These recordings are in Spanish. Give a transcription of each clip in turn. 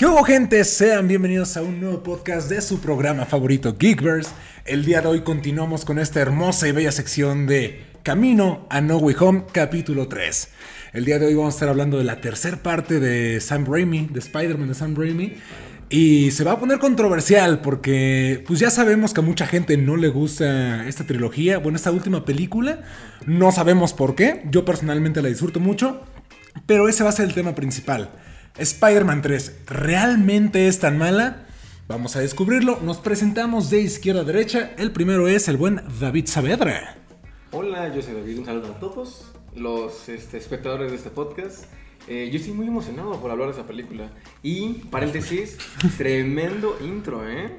¿Qué hubo gente? Sean bienvenidos a un nuevo podcast de su programa favorito Geekverse. El día de hoy continuamos con esta hermosa y bella sección de Camino a No Way Home capítulo 3. El día de hoy vamos a estar hablando de la tercera parte de Sam Raimi, de Spider-Man de Sam Raimi. Y se va a poner controversial porque pues ya sabemos que a mucha gente no le gusta esta trilogía, bueno, esta última película. No sabemos por qué, yo personalmente la disfruto mucho, pero ese va a ser el tema principal. Spider-Man 3, ¿realmente es tan mala? Vamos a descubrirlo. Nos presentamos de izquierda a derecha. El primero es el buen David Saavedra. Hola, yo soy David, un saludo a todos los este, espectadores de este podcast. Eh, yo estoy muy emocionado por hablar de esa película. Y, paréntesis, tremendo intro, ¿eh?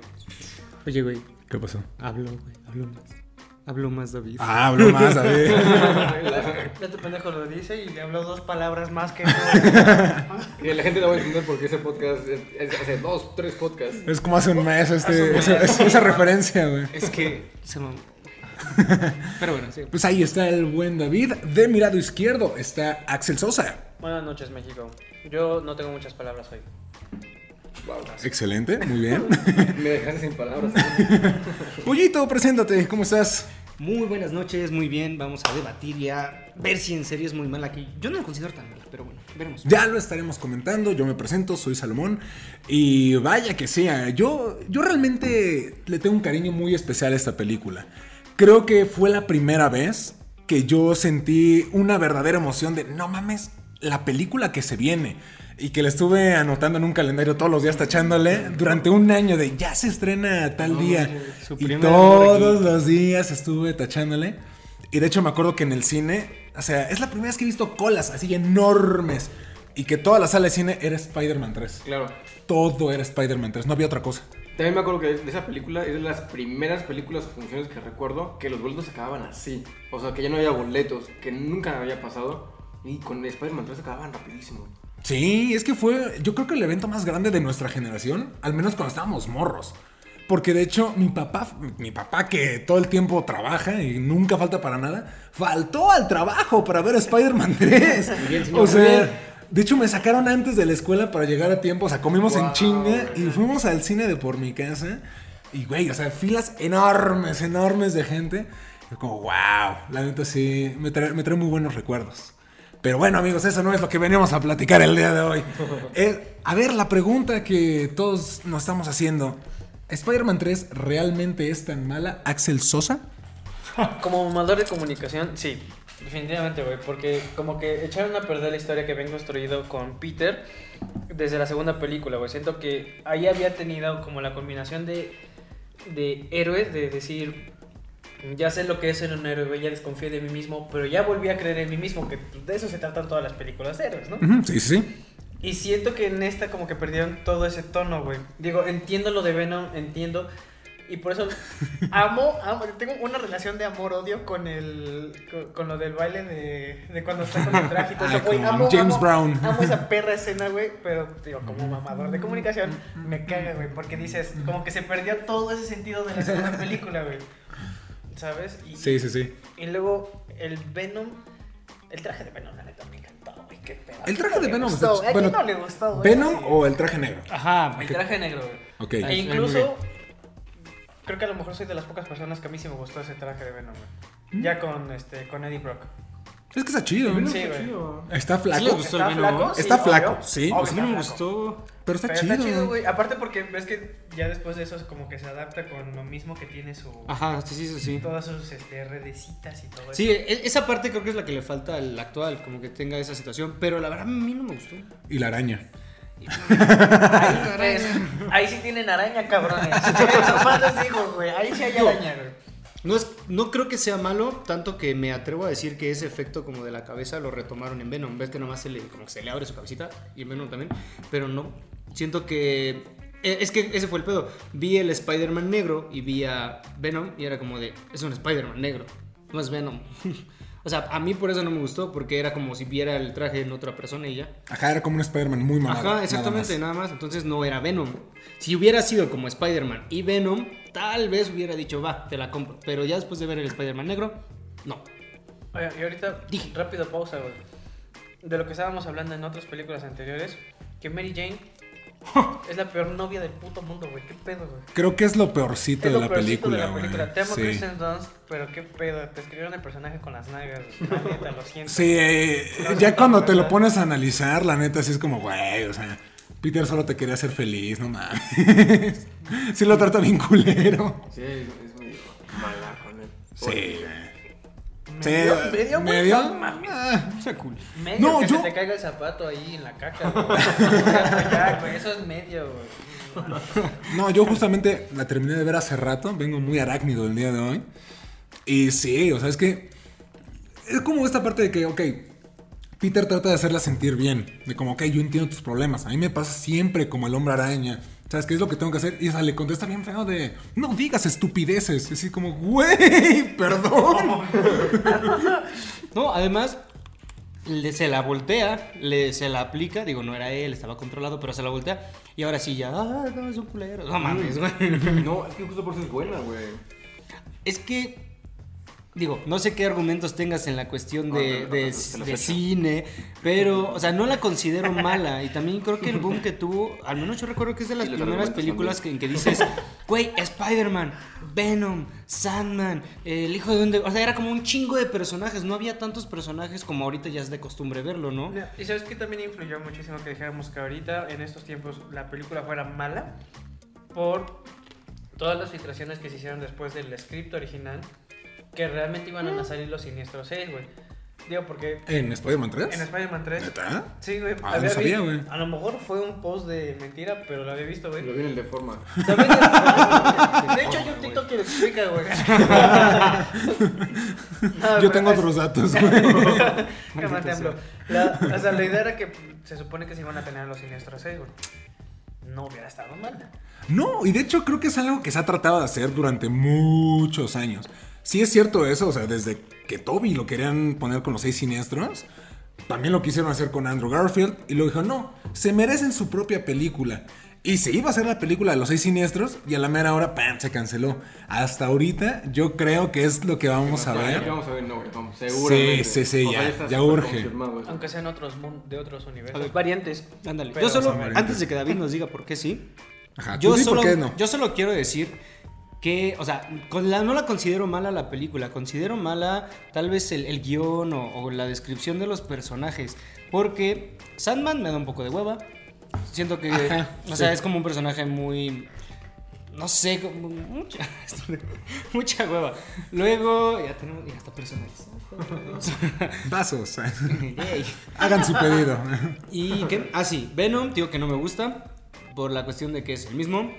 Oye, güey, ¿Qué pasó? hablo, güey, hablo más. Hablo más, David. Ah, hablo más, David. Este pendejo lo dice y le habló dos palabras más que Y la gente no va a entender por qué ese podcast es, es- hace dos, tres podcasts. es como hace un mes este, esa, esa- esa referencia, güey. Es que se me... Pero bueno, sí. Pues ahí está el buen David. De mi lado izquierdo está Axel Sosa. Buenas noches, México. Yo no tengo muchas palabras hoy. Wow. Excelente, muy bien. Me dejaste sin palabras. Pollito, preséntate, ¿cómo estás? Muy buenas noches, muy bien. Vamos a debatir y a ver si en serio es muy mala aquí. Yo no la considero tan mala, pero bueno, veremos. Ya lo estaremos comentando. Yo me presento, soy Salomón. Y vaya que sí, eh, yo, yo realmente le tengo un cariño muy especial a esta película. Creo que fue la primera vez que yo sentí una verdadera emoción de no mames, la película que se viene. Y que la estuve anotando en un calendario todos los días tachándole durante un año de ya se estrena tal día. Y todos los días estuve tachándole. Y de hecho me acuerdo que en el cine, o sea, es la primera vez que he visto colas así enormes. Y que toda la sala de cine era Spider-Man 3. Claro. Todo era Spider-Man 3, no había otra cosa. También me acuerdo que de esa película es de las primeras películas o funciones que recuerdo que los boletos se acababan así. O sea, que ya no había boletos, que nunca había pasado. Y con Spider-Man 3 se acababan rapidísimo. Sí, es que fue, yo creo que el evento más grande de nuestra generación, al menos cuando estábamos morros. Porque de hecho, mi papá, mi papá que todo el tiempo trabaja y nunca falta para nada, faltó al trabajo para ver Spider-Man 3. bien, o sea, de hecho me sacaron antes de la escuela para llegar a tiempo, o sea, comimos en Wow. chinga y fuimos al cine de por mi casa. Y güey, o sea, filas enormes, enormes de gente. Y como, wow, la neta sí, me trae, me trae muy buenos recuerdos. Pero bueno, amigos, eso no es lo que veníamos a platicar el día de hoy. A ver, la pregunta que todos nos estamos haciendo. ¿Spider-Man 3 realmente es tan mala? ¿Axel Sosa? Como mamador de comunicación, sí. Definitivamente, güey. Porque como que echaron a perder la historia que habían construido con Peter desde la segunda película, güey. Siento que ahí había tenido como la combinación de, de héroes, de decir, ya sé lo que es ser un héroe, ya desconfié de mí mismo, pero ya volví a creer en mí mismo, que de eso se tratan todas las películas de héroes, ¿no? Sí, sí. Y siento que en esta como que perdieron todo ese tono, güey. Digo, entiendo lo de Venom, entiendo. Y por eso amo, amo, tengo una relación de amor-odio con el con, con lo del baile de, de cuando está con el traje y todo eso, Amo, James amo- Brown. Amo esa perra escena, güey, pero digo, como mamador de comunicación, me caga, güey, porque dices, como que se perdió todo ese sentido de la segunda película, güey. ¿Sabes? Y, Sí, sí, sí. y luego el Venom, el traje de Venom, la neta, me encantó, güey, qué pedo. El ¿A traje de Venom gustó? está- ¿A quién bueno, no le gustó, güey? ¿Venom o el traje negro? Ajá, El traje negro, güey. Ok. E incluso, creo que a lo mejor soy de las pocas personas que a mí sí me gustó ese traje de Venom, güey. Ya con, este, con Eddie Brock. Es que está chido. Sí. Está ¿Sí flaco. le gustó el ¿Está flaco? Está Sí, flaco, obvio. sí. Obvio, Pues a mí no me está flaco. gustó. Pero está Pero chido. está chido, güey. Aparte porque ves que ya después de eso es como que se adapta con lo mismo que tiene su... Ajá, sí, sí, sí, sí. Todas sus este, redecitas y todo eso. Sí, e- esa parte creo que es la que le falta al actual, como que tenga esa situación. Pero la verdad a mí no me gustó. Y la araña. Ahí, pues, ahí sí tienen araña, cabrones. Nomás les digo, güey. Ahí sí hay araña, güey. No, es, no creo que sea malo, tanto que me atrevo a decir que ese efecto como de la cabeza lo retomaron en Venom. Ves que nomás se le, como se le abre su cabecita y en Venom también. Pero no, siento que... eh, Es que ese fue el pedo. Vi el Spider-Man negro y vi a Venom y era como de... Es un Spider-Man negro, no es Venom. o sea, a mí por eso no me gustó, porque era como si viera el traje en otra persona y ya. Ajá, era como un Spider-Man muy mamado. Ajá, exactamente, nada nada más. Entonces no era Venom. Si hubiera sido como Spider-Man y Venom, tal vez hubiera dicho, va, te la compro. Pero ya después de ver el Spider-Man negro, no. Oye, y ahorita, rápido pausa, güey. De lo que estábamos hablando en otras películas anteriores, que Mary Jane Es la peor novia del puto mundo, güey. ¿Qué pedo, güey? Creo que es lo peorcito Es de lo la peorcito película, de la güey. película. Te amo Sí. Kristen Dunst, pero qué pedo. Te escribieron el personaje con las nalgas. La neta, lo siento. Sí, eh, ya cuando te lo pones a analizar, la neta, sí es como, güey, o sea, Peter solo te quería hacer feliz, no mames. Sí lo trata bien culero. Sí, es, es medio mala con él. Sí, güey. Sí, Medio, medio, güey, medio. mames. Ah, cool. Medio No, que yo- se te caiga el zapato ahí en la caca, güey, eso es medio, güey. No, yo justamente la terminé de ver hace rato. Vengo muy arácnido el día de hoy. Y sí, o sea, es que. Es como esta parte de que, ok, Peter trata de hacerla sentir bien. De como, ok, yo entiendo tus problemas. A mí me pasa siempre como el hombre araña. ¿Sabes qué es lo que tengo que hacer? Y esa le contesta bien feo de, no digas estupideces. Es así como, güey, perdón. No, además, le- se la voltea, le, se la aplica. Digo, no era él, estaba controlado, pero se la voltea. Y ahora sí ya, ah, no, es un culero. No mames, güey. No, es que justo por eso es buena, güey. Es que, digo, no sé qué argumentos tengas en la cuestión de, no, de- no, te los de echo. cine, pero, o sea, no la considero mala. Y también creo que el boom que tuvo, al menos yo recuerdo que es de las primeras películas que, en que dices, güey, Spider-Man, Venom, Sandman, el hijo de un... de-". O sea, era como un chingo de personajes. No había tantos personajes como ahorita ya es de costumbre verlo, ¿no? Y sabes que también influyó muchísimo que dijéramos que ahorita, en estos tiempos, la película fuera mala por todas las filtraciones que se hicieron después del script original, que realmente iban a salir los siniestros 6, güey. Digo, porque ¿En Spider-Man 3? en Spider-Man 3... ¿Neta? Sí, güey. Ah, no sabía, vi- güey. A lo mejor fue un post de mentira, pero lo había visto, güey. Lo viene el de forma. De hecho, hay un TikTok que lo explica, güey. No, Yo tengo es- otros datos, güey. La, o sea, la idea era que se supone que se iban a tener los siniestros 6, güey. No hubiera estado mal. No, y de hecho creo que es algo que se ha tratado de hacer durante muchos años. Sí es cierto eso, o sea, desde que Toby lo querían poner con los seis siniestros, también lo quisieron hacer con Andrew Garfield y luego dijo, no, se merecen su propia película. Y se iba a hacer la película de los seis siniestros y a la mera hora, ¡pam!, se canceló. Hasta ahorita yo creo que es lo que vamos a ver. que vamos a ver, no, vamos, seguramente. sí, sí, O sea, ya- ya urge. Aunque sean otros de otros universos. Ver. Variantes. Ándale. Pero- yo solo, antes de que David nos diga por qué sí, Ajá, yo solo, por qué no. yo solo quiero decir que, o sea, con la, no la considero mala la película, considero mala tal vez el, el guion o, o la descripción de los personajes, porque Sandman me da un poco de hueva, siento que, Ajá, o sea, es como un personaje muy... No sé, como mucha, mucha hueva. Luego, ya tenemos, ya está personalizado. Vasos. Hagan su pedido. ¿Y qué? Ah, sí, Venom, digo que no me gusta por la cuestión de que es el mismo.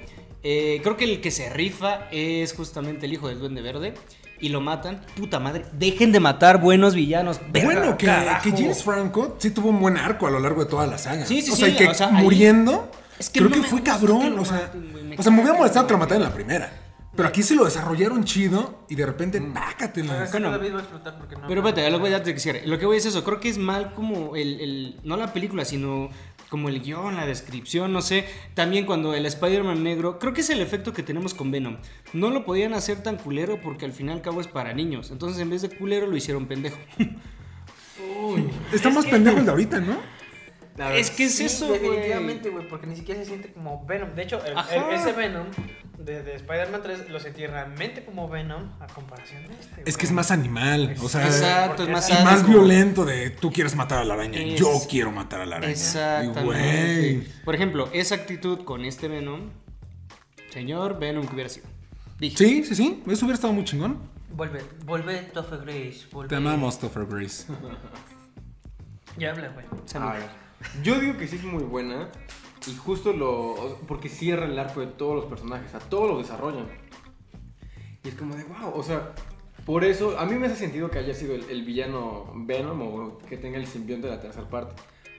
Eh, creo que el que se rifa es justamente el hijo del Duende Verde y lo matan. Puta madre, dejen de matar buenos villanos. Verga, Bueno, que, James Franco sí tuvo un buen arco a lo largo de toda la saga. Sí, sí, o sea, sí, y que o sea, ahí- muriendo, Es que creo no que fue cabrón. que o sea, me o sea, me hubiera molestado que lo mataran en la primera. Pero aquí sí lo desarrollaron chido y de repente, pácatelas. A explotar porque no. Pero espérate, lo voy a cierre. Lo que voy es eso, creo que es mal como el, el- no la película, sino como el guion, la descripción, no sé. También cuando el Spider-Man negro, creo que es el efecto que tenemos con Venom. No lo podían hacer tan culero porque al fin y al cabo es para niños. Entonces en vez de culero lo hicieron pendejo. Está más pendejo el de ahorita, ¿no? Es que es Sí, eso. Definitivamente, güey, porque ni siquiera se siente como Venom. De hecho, el- el- Ajá. ese Venom de, de Spider-Man 3 lo sentí realmente como Venom a comparación de este. Es que es más animal. O sea, Exacto, es más y es más violento de tú quieres matar a la araña. Es- Yo quiero matar a la araña. Y, Exactamente. Por ejemplo, esa actitud con este Venom, señor Venom que hubiera sido. Dije. Sí, sí, sí. Eso hubiera estado muy chingón. Vuelve, vuelve, Topher Grace. Te amamos, Topher Grace. Ya habla, güey. Salud. Yo digo que sí es muy buena y justo lo... porque cierra el arco de todos los personajes, a todos los desarrollan. Y es como de, wow, o sea, por eso, a mí me hace sentido que haya sido el, el villano Venom o que tenga el simbionte de la tercera parte.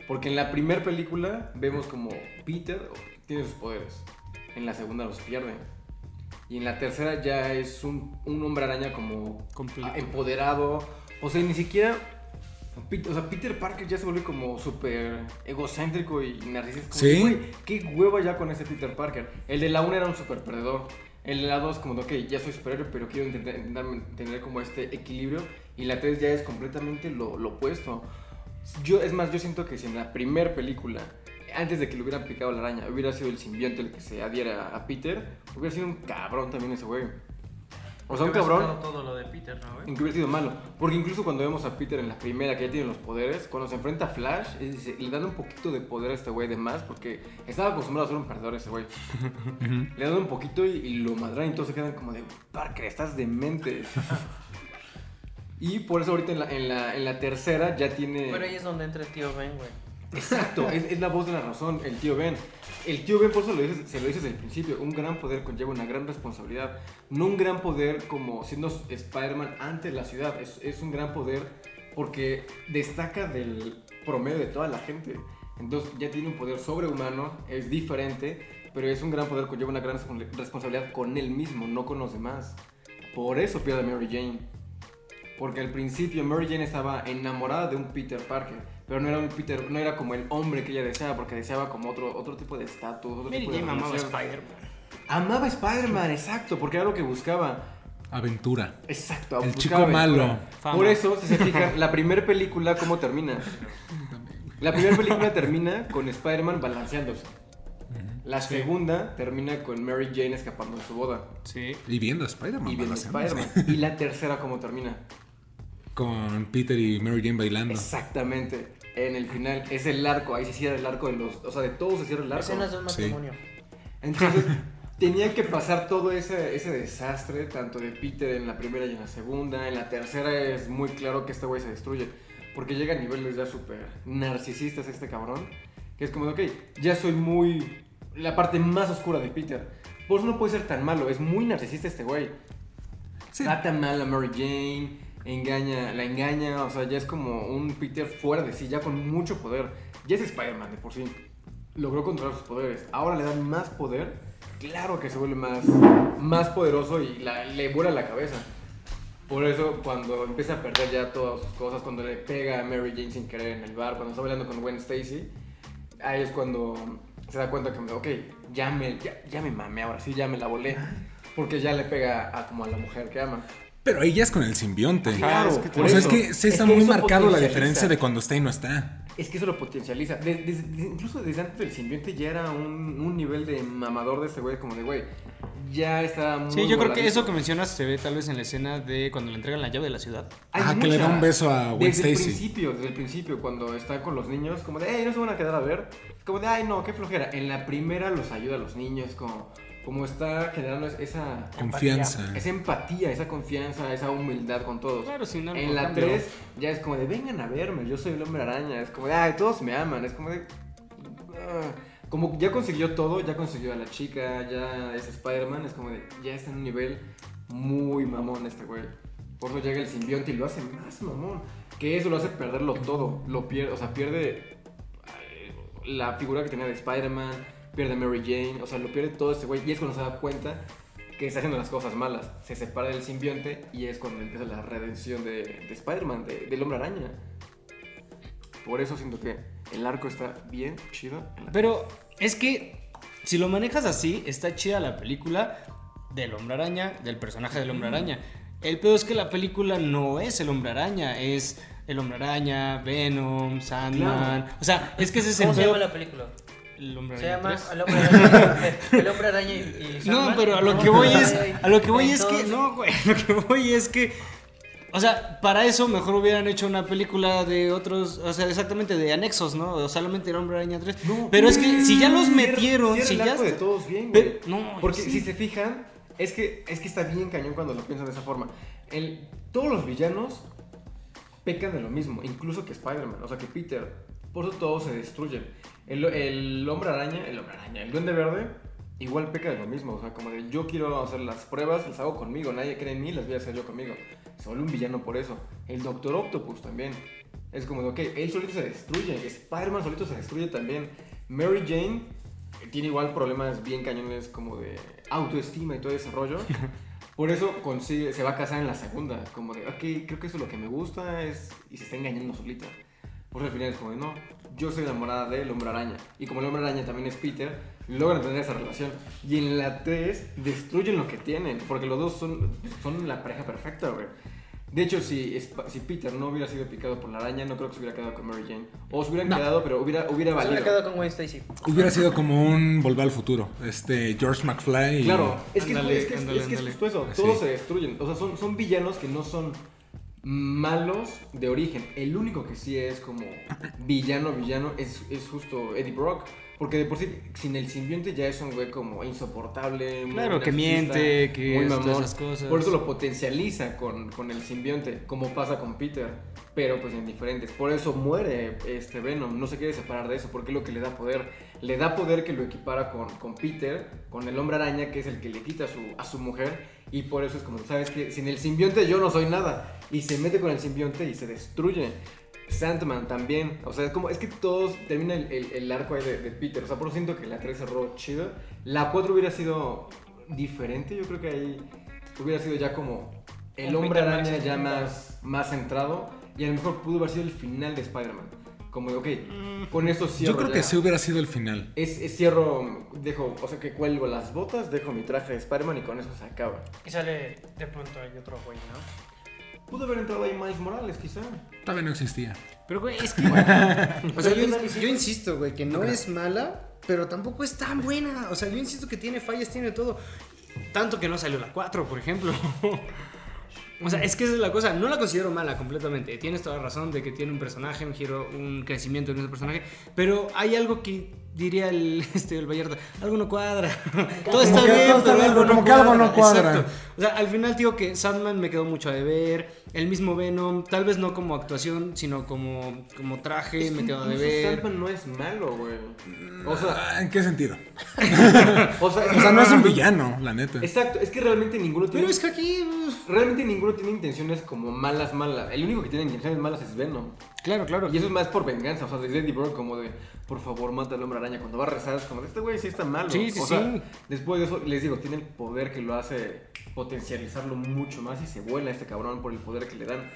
Porque en la primera película vemos como Peter tiene sus poderes, en la segunda los pierde. Y en la tercera ya es un, un hombre araña como Completo. empoderado. O sea, ni siquiera O sea, Peter Parker ya se vuelve como súper egocéntrico y narcisista. Sí. güey, qué hueva ya con ese Peter Parker. El de la 1 era un súper perdedor. El de la 2 como de, ok, ya soy superhéroe, pero quiero intentar, intentar tener como este equilibrio. Y la 3 ya es completamente lo, lo opuesto. Yo, es más, yo siento que si en la primera película antes de que le hubieran picado la araña, hubiera sido el simbionte el que se adhiera a Peter, hubiera sido un cabrón también ese güey. O sea, un cabrón todo lo sido malo. Porque incluso cuando vemos a Peter en la primera, que ya tiene los poderes, cuando se enfrenta a Flash, le dan un poquito de poder a este güey de más, porque estaba acostumbrado a ser un perdedor ese güey. le dan un poquito y, y lo madran y todos se quedan como de, Parker, estás demente. y por eso ahorita en la, en la, en la tercera ya tiene... Pero ahí es donde entra el tío Ben, güey. Exacto, es, la voz de la razón, el tío Ben. El tío Ben, por eso lo dices- se lo dices desde el principio, un gran poder conlleva una gran responsabilidad. No un gran poder como siendo Spider-Man ante la ciudad, es, un gran poder porque destaca del promedio de toda la gente. Entonces ya tiene un poder sobrehumano, es diferente, pero es un gran poder conlleva una gran respons- responsabilidad con él mismo, no con los demás. Por eso pierde a Mary Jane. Porque al principio Mary Jane estaba enamorada de un Peter Parker, pero no era un Peter, no era como el hombre que ella deseaba, porque deseaba como otro, otro tipo de estatus, otro Mary tipo de Jane amaba. Spider-Man. Amaba a Spider-Man, exacto, porque era lo que buscaba. Aventura. Exacto, El chico aventura. malo. Fama. Por eso, si se fijan, la primera película, ¿cómo termina? La primera película termina con Spider-Man balanceándose. La segunda termina con Mary Jane escapando de su boda. Sí. Y viendo a Spider-Man. Y balanceándose. Spider-Man. Y la tercera, ¿cómo termina? Con Peter y Mary Jane bailando. Exactamente. En el final es el arco, ahí se cierra el arco de los, o sea, de todos se cierra el arco. Escenas de un Sí. matrimonio. Entonces, tenía que pasar todo ese, ese desastre, tanto de Peter en la primera y en la segunda. En la tercera es muy claro que este güey se destruye. Porque llega a niveles ya súper narcisistas este cabrón. Que es como de, ok, ya soy muy... La parte más oscura de Peter. Por eso no puede ser tan malo, es muy narcisista este güey. Sí. Trata mal a Mary Jane, engaña, la engaña, o sea, ya es como un Peter fuera de sí, ya con mucho poder. Ya es Spider-Man de por sí. Logró controlar sus poderes. Ahora le dan más poder. Claro que se vuelve más, más poderoso y la- le vuela la cabeza. Por eso cuando empieza a perder ya todas sus cosas, cuando le pega a Mary Jane sin querer en el bar, cuando está bailando con Gwen Stacy, ahí es cuando se da cuenta que, ok, ya me, ya, ya me mamé ahora sí, ya me la volé. Porque ya le pega a, como a la mujer que ama. Pero ahí ya es con el simbionte. Claro, es que o sea, es que sí Es está que muy marcado la diferencia de cuando está y no está. Es que eso lo potencializa. De- de- de- incluso desde antes del simbionte ya era un, un nivel de mamador de este güey, como de güey. Ya está muy. Sí, yo creo que eso que mencionas se ve tal vez en la escena de cuando le entregan la llave de la ciudad. Hay Ah, que le da un beso a Gwen Desde el Stacy. principio, desde el principio, cuando está con los niños, como de, hey, no se van a quedar a ver. Como de, ay, no, qué flojera. En la primera los ayuda a los niños, como, como está generando es- esa, Confianza. esa empatía, esa confianza, esa humildad con todos. Claro, sin algo En la cambio. 3 ya es como de, vengan a verme, yo soy el hombre araña. Es como de, ay, todos me aman. Es como de, ah. como ya consiguió todo, ya consiguió a la chica, ya es Spider-Man. Es como de, ya está en un nivel muy mamón este güey. Por eso llega el simbionte y lo hace más mamón. Que eso lo hace perderlo todo. Lo pierde, o sea, pierde eh, la figura que tenía de Spider-Man, pierde a Mary Jane, o sea, lo pierde todo este güey. Y es cuando se da cuenta que está haciendo las cosas malas. Se separa del simbionte y es cuando empieza la redención de, de Spider-Man, de- del hombre araña. Por eso siento que el arco está bien chido. en la- Pero es que si lo manejas así, está chida la película del hombre araña, del personaje del hombre araña. El peor es que la película no es el hombre araña, es el hombre araña, Venom, Sandman. O sea, es que ese es el ¿Cómo se pedo- llama la película? El hombre Se araña llama 3. El hombre araña, el hombre araña y, y No, pero a lo No, que voy es, a lo que voy es que, no, güey, a lo que voy es que, o sea, para eso mejor hubieran hecho una película de otros, o sea, exactamente de anexos, ¿no? O solamente el hombre araña 3. No, pero es que si ya los metieron, cierra si ya... de todos bien, Pero- güey. no, Porque sí. si se fijan, es que, es que está bien cañón cuando lo piensan de esa forma. El, todos los villanos pecan de lo mismo, incluso que Spider-Man, o sea que Peter. Por eso todos se destruyen. El, el hombre araña, el hombre araña, el duende verde, igual peca de lo mismo. O sea, como de yo quiero hacer las pruebas, las hago conmigo, nadie cree en mí, las voy a hacer yo conmigo. Vuelve un villano por eso. El Doctor Octopus también. Es como de, ok, él solito se destruye, Spider-Man solito se destruye también. Mary Jane eh, tiene igual problemas bien cañones como de autoestima y todo ese rollo. Por eso consigue, se va a casar en la segunda, como de, ok, creo que eso es lo que me gusta, es, y se está engañando solita. Por eso al final es como de, no, yo soy enamorada del hombre araña. Y como el hombre araña también es Peter, logran tener esa relación. Y en la 3 destruyen lo que tienen, porque los dos son, son la pareja perfecta, güey. De hecho, si, si Peter no hubiera sido picado por la araña, no creo que se hubiera quedado con Mary Jane. O se hubieran No. quedado, pero hubiera, hubiera Se valido. hubiera quedado con Gwen Stacy. Hubiera sido como un Volver al Futuro. Este, George McFly. y- Claro, es que, Ándale, es, que, es, ándale, es que es justo eso. Sí. Todos se destruyen. O sea, son, son villanos que no son malos de origen. El único que sí es como villano, villano, es, es justo Eddie Brock. Porque de por sí, sin el simbionte ya es un güey como insoportable. Claro, que miente, que muy es todas mamón. esas cosas. Por eso lo potencializa con, con el simbionte, como pasa con Peter. Pero pues en diferentes. Por eso muere este Venom. No se quiere separar de eso, porque es lo que le da poder. Le da poder que lo equipara con, con Peter, con el hombre araña, que es el que le quita a su, a su mujer. Y por eso es como, ¿sabes que Sin el simbionte yo no soy nada. Y se mete con el simbionte y se destruye. Sandman también. O sea, es como, es que todos termina el, el- el arco ahí de, de Peter. O sea, por eso siento que la 3 cerró chido. La 4 hubiera sido diferente. Yo creo que ahí hubiera sido ya como el Un hombre Peter araña más ya más, más centrado. Y a lo mejor pudo haber sido el final de Spider-Man. Como de, ok, con esto cierro. Yo creo ya. que sí hubiera sido el final. Es, es cierro, dejo, o sea que cuelgo las botas, dejo mi traje de Spider-Man y con eso se acaba. Y sale de pronto hay otro güey, ¿no? Pudo haber entrado ahí Miles Morales, quizá. Todavía no existía. Pero, güey, es que. o sea, yo, no insisto, güey, que no es mala, pero tampoco es tan buena. O sea, yo insisto que tiene fallas, tiene todo. Tanto que no salió la 4, por ejemplo. O sea, es que esa es la cosa. No la considero mala completamente. Tienes toda la razón de que tiene un personaje, un giro, un crecimiento en ese personaje. Pero hay algo que diría el, este, el Vallarta. Algo no cuadra. todo está que bien, todo está pero bien, algo pero no como que algo no cuadra. Exacto. O sea, al final digo que Sandman me quedó mucho a deber. El mismo Venom, tal vez no como actuación, sino como, como traje, Es me quedó a deber. Sandman no es malo, güey. O sea, ¿En qué sentido? o sea, O sea, no es un villano, la neta. Exacto, es que realmente ninguno tiene. Pero es que aquí. uf, Realmente ninguno tiene intenciones como malas, malas. El único que tiene intenciones malas es Venom. Claro, claro. Y eso es más por venganza, o sea, desde Eddie Brock como de, por favor, mata al hombre araña. Cuando va a rezar es como, de, este güey sí está malo. Sí, sí, o sea, sí. después de eso, les digo, tiene el poder que lo hace potencializarlo mucho más y se vuela este cabrón por el poder que le dan.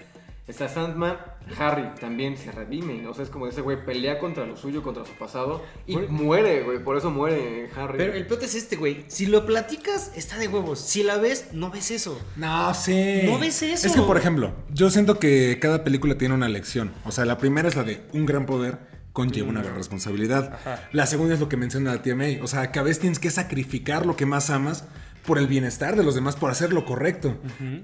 Está Sandman, Harry también se redime, o sea, es como ese güey pelea contra lo suyo, contra su pasado y Por- muere, güey, por eso muere Harry. Pero el peor es este, güey. Si lo platicas, está de huevos. Si la ves, no ves eso. No sé. ¿No ves eso? Es que, por ejemplo, yo siento que cada película tiene una lección. O sea, la primera es la de un gran poder conlleva una gran responsabilidad. La segunda es lo que menciona la tía May. O sea, que a veces tienes que sacrificar lo que más amas por el bienestar de los demás, por hacer lo correcto.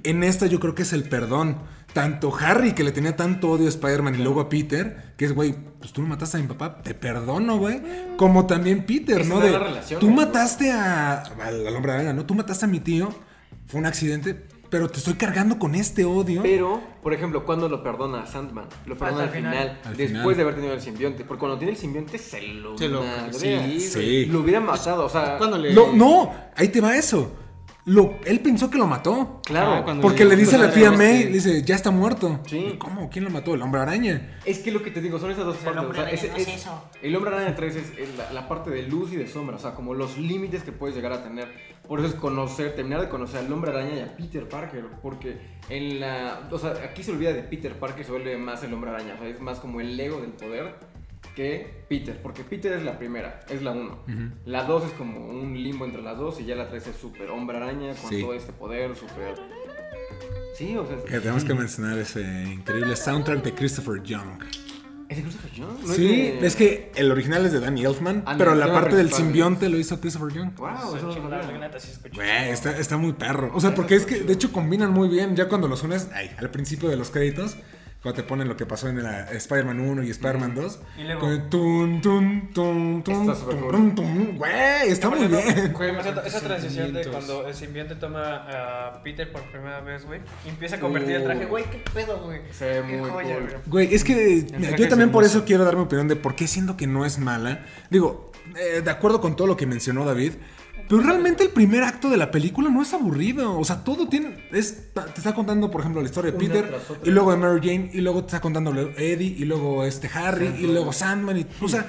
En esta yo creo que es el perdón. Tanto Harry, que le tenía tanto odio a Spider-Man, y luego a Peter, que es, güey, pues tú no mataste a mi papá, te perdono, güey. Como también Peter, ¿no? De, la relación, tú güey. mataste a, al, al hombre araña, ¿no? Tú mataste a mi tío, fue un accidente, pero te estoy cargando con este odio. Pero, por ejemplo, cuando lo perdona a Sandman? Lo perdona al final, final. Al después final. de haber tenido el simbionte. Porque cuando tiene el simbionte se lo, Se lo- sí, Sí. Lo hubiera matado, o sea. Cuando le- No, no, ahí te va eso. Lo, él pensó que lo mató. Claro, Ah, Porque le dice a la Cuando tía le- May, le dice, ya está muerto. Sí. ¿Y ¿Cómo? ¿Quién lo mató? El hombre araña. Es que lo que te digo, son esas dos El partes. hombre o sea, araña ese- no es- eso. El hombre araña 3 es, es la, la parte de luz y de sombra, o sea, como los límites que puedes llegar a tener. Por eso es conocer, terminar de conocer al hombre araña y a Peter Parker. Porque en la. O sea, aquí se olvida de Peter Parker, se vuelve más el hombre araña. O sea, es más como el ego del poder que Peter. Porque Peter es la primera, es la 1. La 2 es como un limbo entre las dos y ya la 3 es súper hombre araña con Sí. todo este poder, súper. Sí, o sea. Que tenemos que mencionar ese increíble soundtrack de Christopher Young. ¿Es de Christopher Young? ¿No Sí, de- es que el original es de Danny Elfman, Ah, pero la parte del simbionte lo hizo Christopher Young. Wow, eso no lo Chingada, sabía. la neta, sí escuché. Güey, está, está muy perro. O sea, porque es que de hecho combinan muy bien. Ya cuando los unes ay, al principio de los créditos, cuando te ponen lo que pasó en la Spider-Man 1 y Spider-man 2. Y luego- con tun, tun, tun, tun, Está súper tun, tun. Güey, está muy bien. güey, esa transición de cuando el simbionte toma a Peter por primera vez, güey, y empieza a convertir el traje, Uh. güey, qué pedo, güey. Se ve muy joya, cool. güey. Güey, es que yo también por eso quiero dar mi opinión de por qué siento que no es mala. Digo, eh, de acuerdo con todo lo que mencionó David, pero realmente el primer acto de la película no es aburrido. O sea, todo tiene. Es, te está contando, por ejemplo, la historia de Peter, y luego de Mary Jane, y luego te está contando Eddie, y luego este Harry, y luego Sandman. Y, o sea,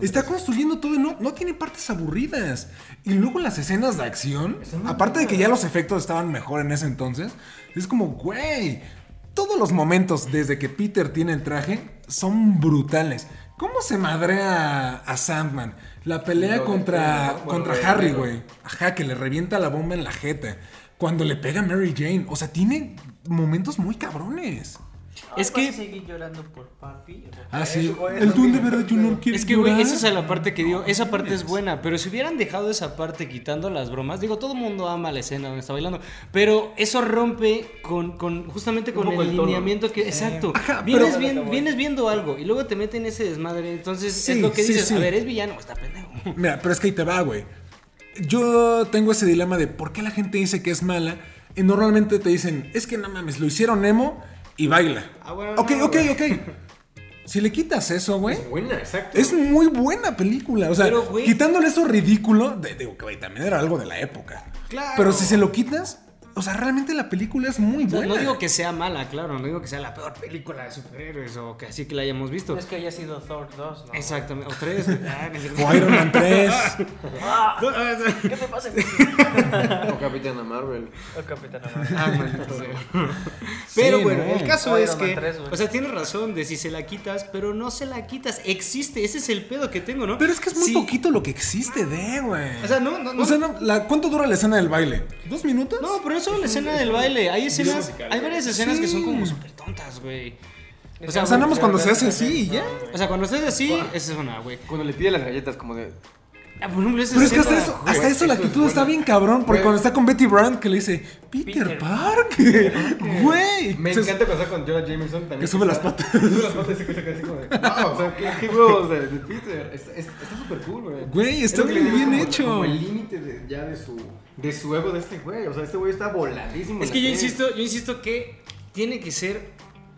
está construyendo todo y no, no tiene partes aburridas. Y luego las escenas de acción, aparte de que ya los efectos estaban mejor en ese entonces, es como, güey. Todos los momentos desde que Peter tiene el traje son brutales. ¿Cómo se madrea a Sandman? La pelea contra, contra Harry, güey. Ajá, que le revienta la bomba en la jeta. cuando le pega a Mary Jane. O sea, tiene momentos muy cabrones. Es que- ¿Vas a seguir llorando por papi? Ah, sí. El eso duende sí. verde Junior quiere Es que, güey, esa es la parte que digo, esa parte es buena, pero si hubieran dejado esa parte quitando las bromas, digo, todo el mundo ama la escena donde está bailando, pero eso rompe con, con justamente con el el lineamiento que, exacto, Ajá, vienes, pero- bien- vienes viendo algo y luego te meten ese desmadre, entonces Sí, es lo que sí, dices, sí. a ver, es villano, está pendejo. Mira, pero es que ahí te va, güey. Yo tengo ese dilema de por qué la gente dice que es mala. Y normalmente te dicen, es que no mames, lo hicieron emo y baila. Ah, bueno, ok, no, ok, ok. Si le quitas eso, güey, Es buena, exacto. es muy buena película. O sea, Pero, güey- quitándole eso ridículo, de- digo que güey, también era algo de la época. Claro. Pero si se lo quitas, o sea, realmente la película es muy O sea, buena. no digo que sea mala, claro, no digo que sea la peor película de superhéroes o que así que la hayamos visto. No es que haya sido Thor 2, ¿no? Exactamente, o tres. ah, no es cierto. O Iron Man 3. Ah, ¿Qué te pasa? O Capitana Marvel. El Capitán América. Ah, maldito. Pero Sí, bueno, no. el caso O es que, 3, o sea, tienes razón de si se la quitas, pero no se la quitas. Existe, ese es el pedo que tengo, ¿no? Pero es que es muy Sí. poquito lo que existe de, güey. O sea, no, no, no. O sea, no, la- ¿cuánto dura la escena del baile? ¿Dos minutos? no, pero no solo la escena del baile. Hay escenas, musical, hay varias escenas que son como súper tontas, güey. O sea, nada más cuando se hace así y ya. O sea, cuando estés así, esa es una, güey. Cuando le pide las galletas, como de. Ah, por ejemplo, esa Pero es que hasta eso, güey, hasta eso la es actitud está bien cabrón. Porque Güey. cuando está con Betty Brant que le dice, Peter, Peter Parker. Güey. Me Se- encanta cuando está con Jonah Jameson también. Que sube las está- patas. Sube las patas y se escucha casi como de. Wow, o sea, qué, qué huevos de, de Peter. Está es- está súper cool, güey. Güey, Es está muy bien como- hecho. Como el límite ya de su, de su ego de este güey. O sea, este güey está voladísimo. Es que la yo insisto, yo insisto que tiene que ser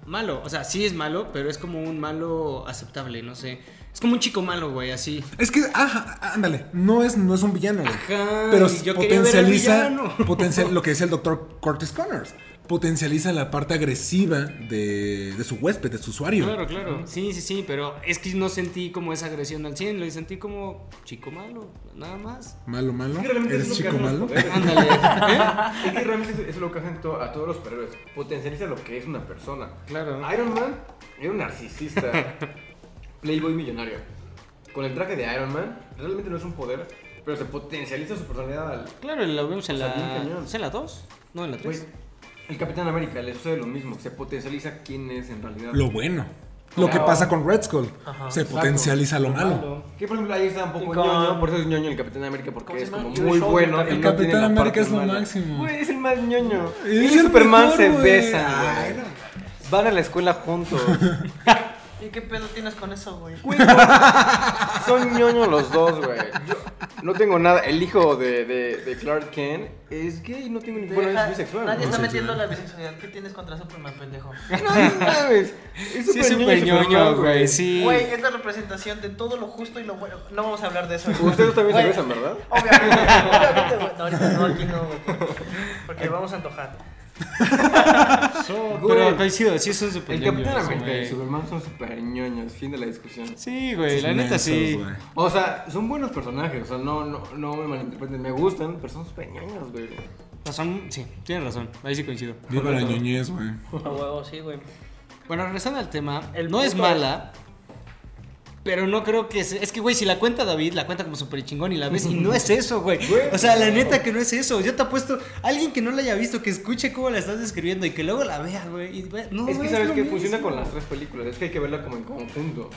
malo. O sea, sí es malo, pero es como un malo aceptable, no sé. Es como un chico malo, güey, así. Es que, ajá, ándale, no es, no es un villano, güey. Ajá, Pero yo quería ver al potencializa villano. potencial, lo que decía el doctor Curtis Connors. Potencializa la parte agresiva de, de su huésped, de su usuario. Claro, claro. Sí, sí, sí, pero es que no sentí como esa agresión al 100, lo sentí como chico malo, nada más. Malo, malo. Es que Eres chico malo. Ándale. ¿eh? Es que realmente es lo que hacen to- a todos los superhéroes. Potencializa lo que es una persona. Claro. Iron Man era un narcisista. Playboy millonario. Con el traje de Iron Man, realmente no es un poder, pero se potencializa su personalidad al. Claro, lo vemos en O sea, bien la. cañón. ¿Es en la 2? No, en la Güey, 3. El Capitán América le sucede lo mismo. Se potencializa quién es en realidad. Lo bueno. Lo que pasa con Red Skull. Ajá, se exacto. potencializa lo malo. Que por ejemplo ahí está un poco con- ñoño, por eso es ñoño el Capitán América, ¿Cómo porque es como muy bueno. El no Capitán América es lo mala. máximo. Güey, es el más ñoño. Es y el Superman mejor, se Ay, güey. Van a la escuela juntos. ¿Y qué pedo tienes con eso, güey? Güey, son ñoños los dos, güey. Yo no tengo nada. El hijo de, de, de Clark Kent es gay, no tengo ni. Bueno, es bisexual. Nadie ¿no? está Sí, metiendo sí. la bisexualidad. ¿Qué tienes contra Superman, pendejo? No mames. Es Sí, súper súper ñoño, güey, sí. Güey, es la representación de todo lo justo y lo bueno. No vamos a hablar de eso. Ustedes también se besan, ¿verdad? Obviamente, obviamente, güey. No, ahorita no, aquí no, güey. Porque vamos a antojar. Pero Güey. coincido, sí son súper El Capitán ñoños, América y. Superman son súper ñoños. Fin de la discusión. Sí, güey, la neta sí. O sea, son buenos personajes. O sea, no, no, no me malinterpreten. Me gustan, pero son súper ñoños, güey. Son- sí, tienes razón, ahí sí coincido. Viva la ñoñez, güey. A huevo, sí, güey. Bueno, regresando al tema, El no es mala, pero no creo que... se- Es que, güey, si la cuenta David, la cuenta como súper chingón y la ves y no es eso, güey. O sea, la neta que no es eso. Yo te apuesto, alguien que no la haya visto, que escuche cómo la estás describiendo y que luego la vea, güey. No, es que no sabes que mismo. funciona con las tres películas. Es que hay que verla como en conjunto.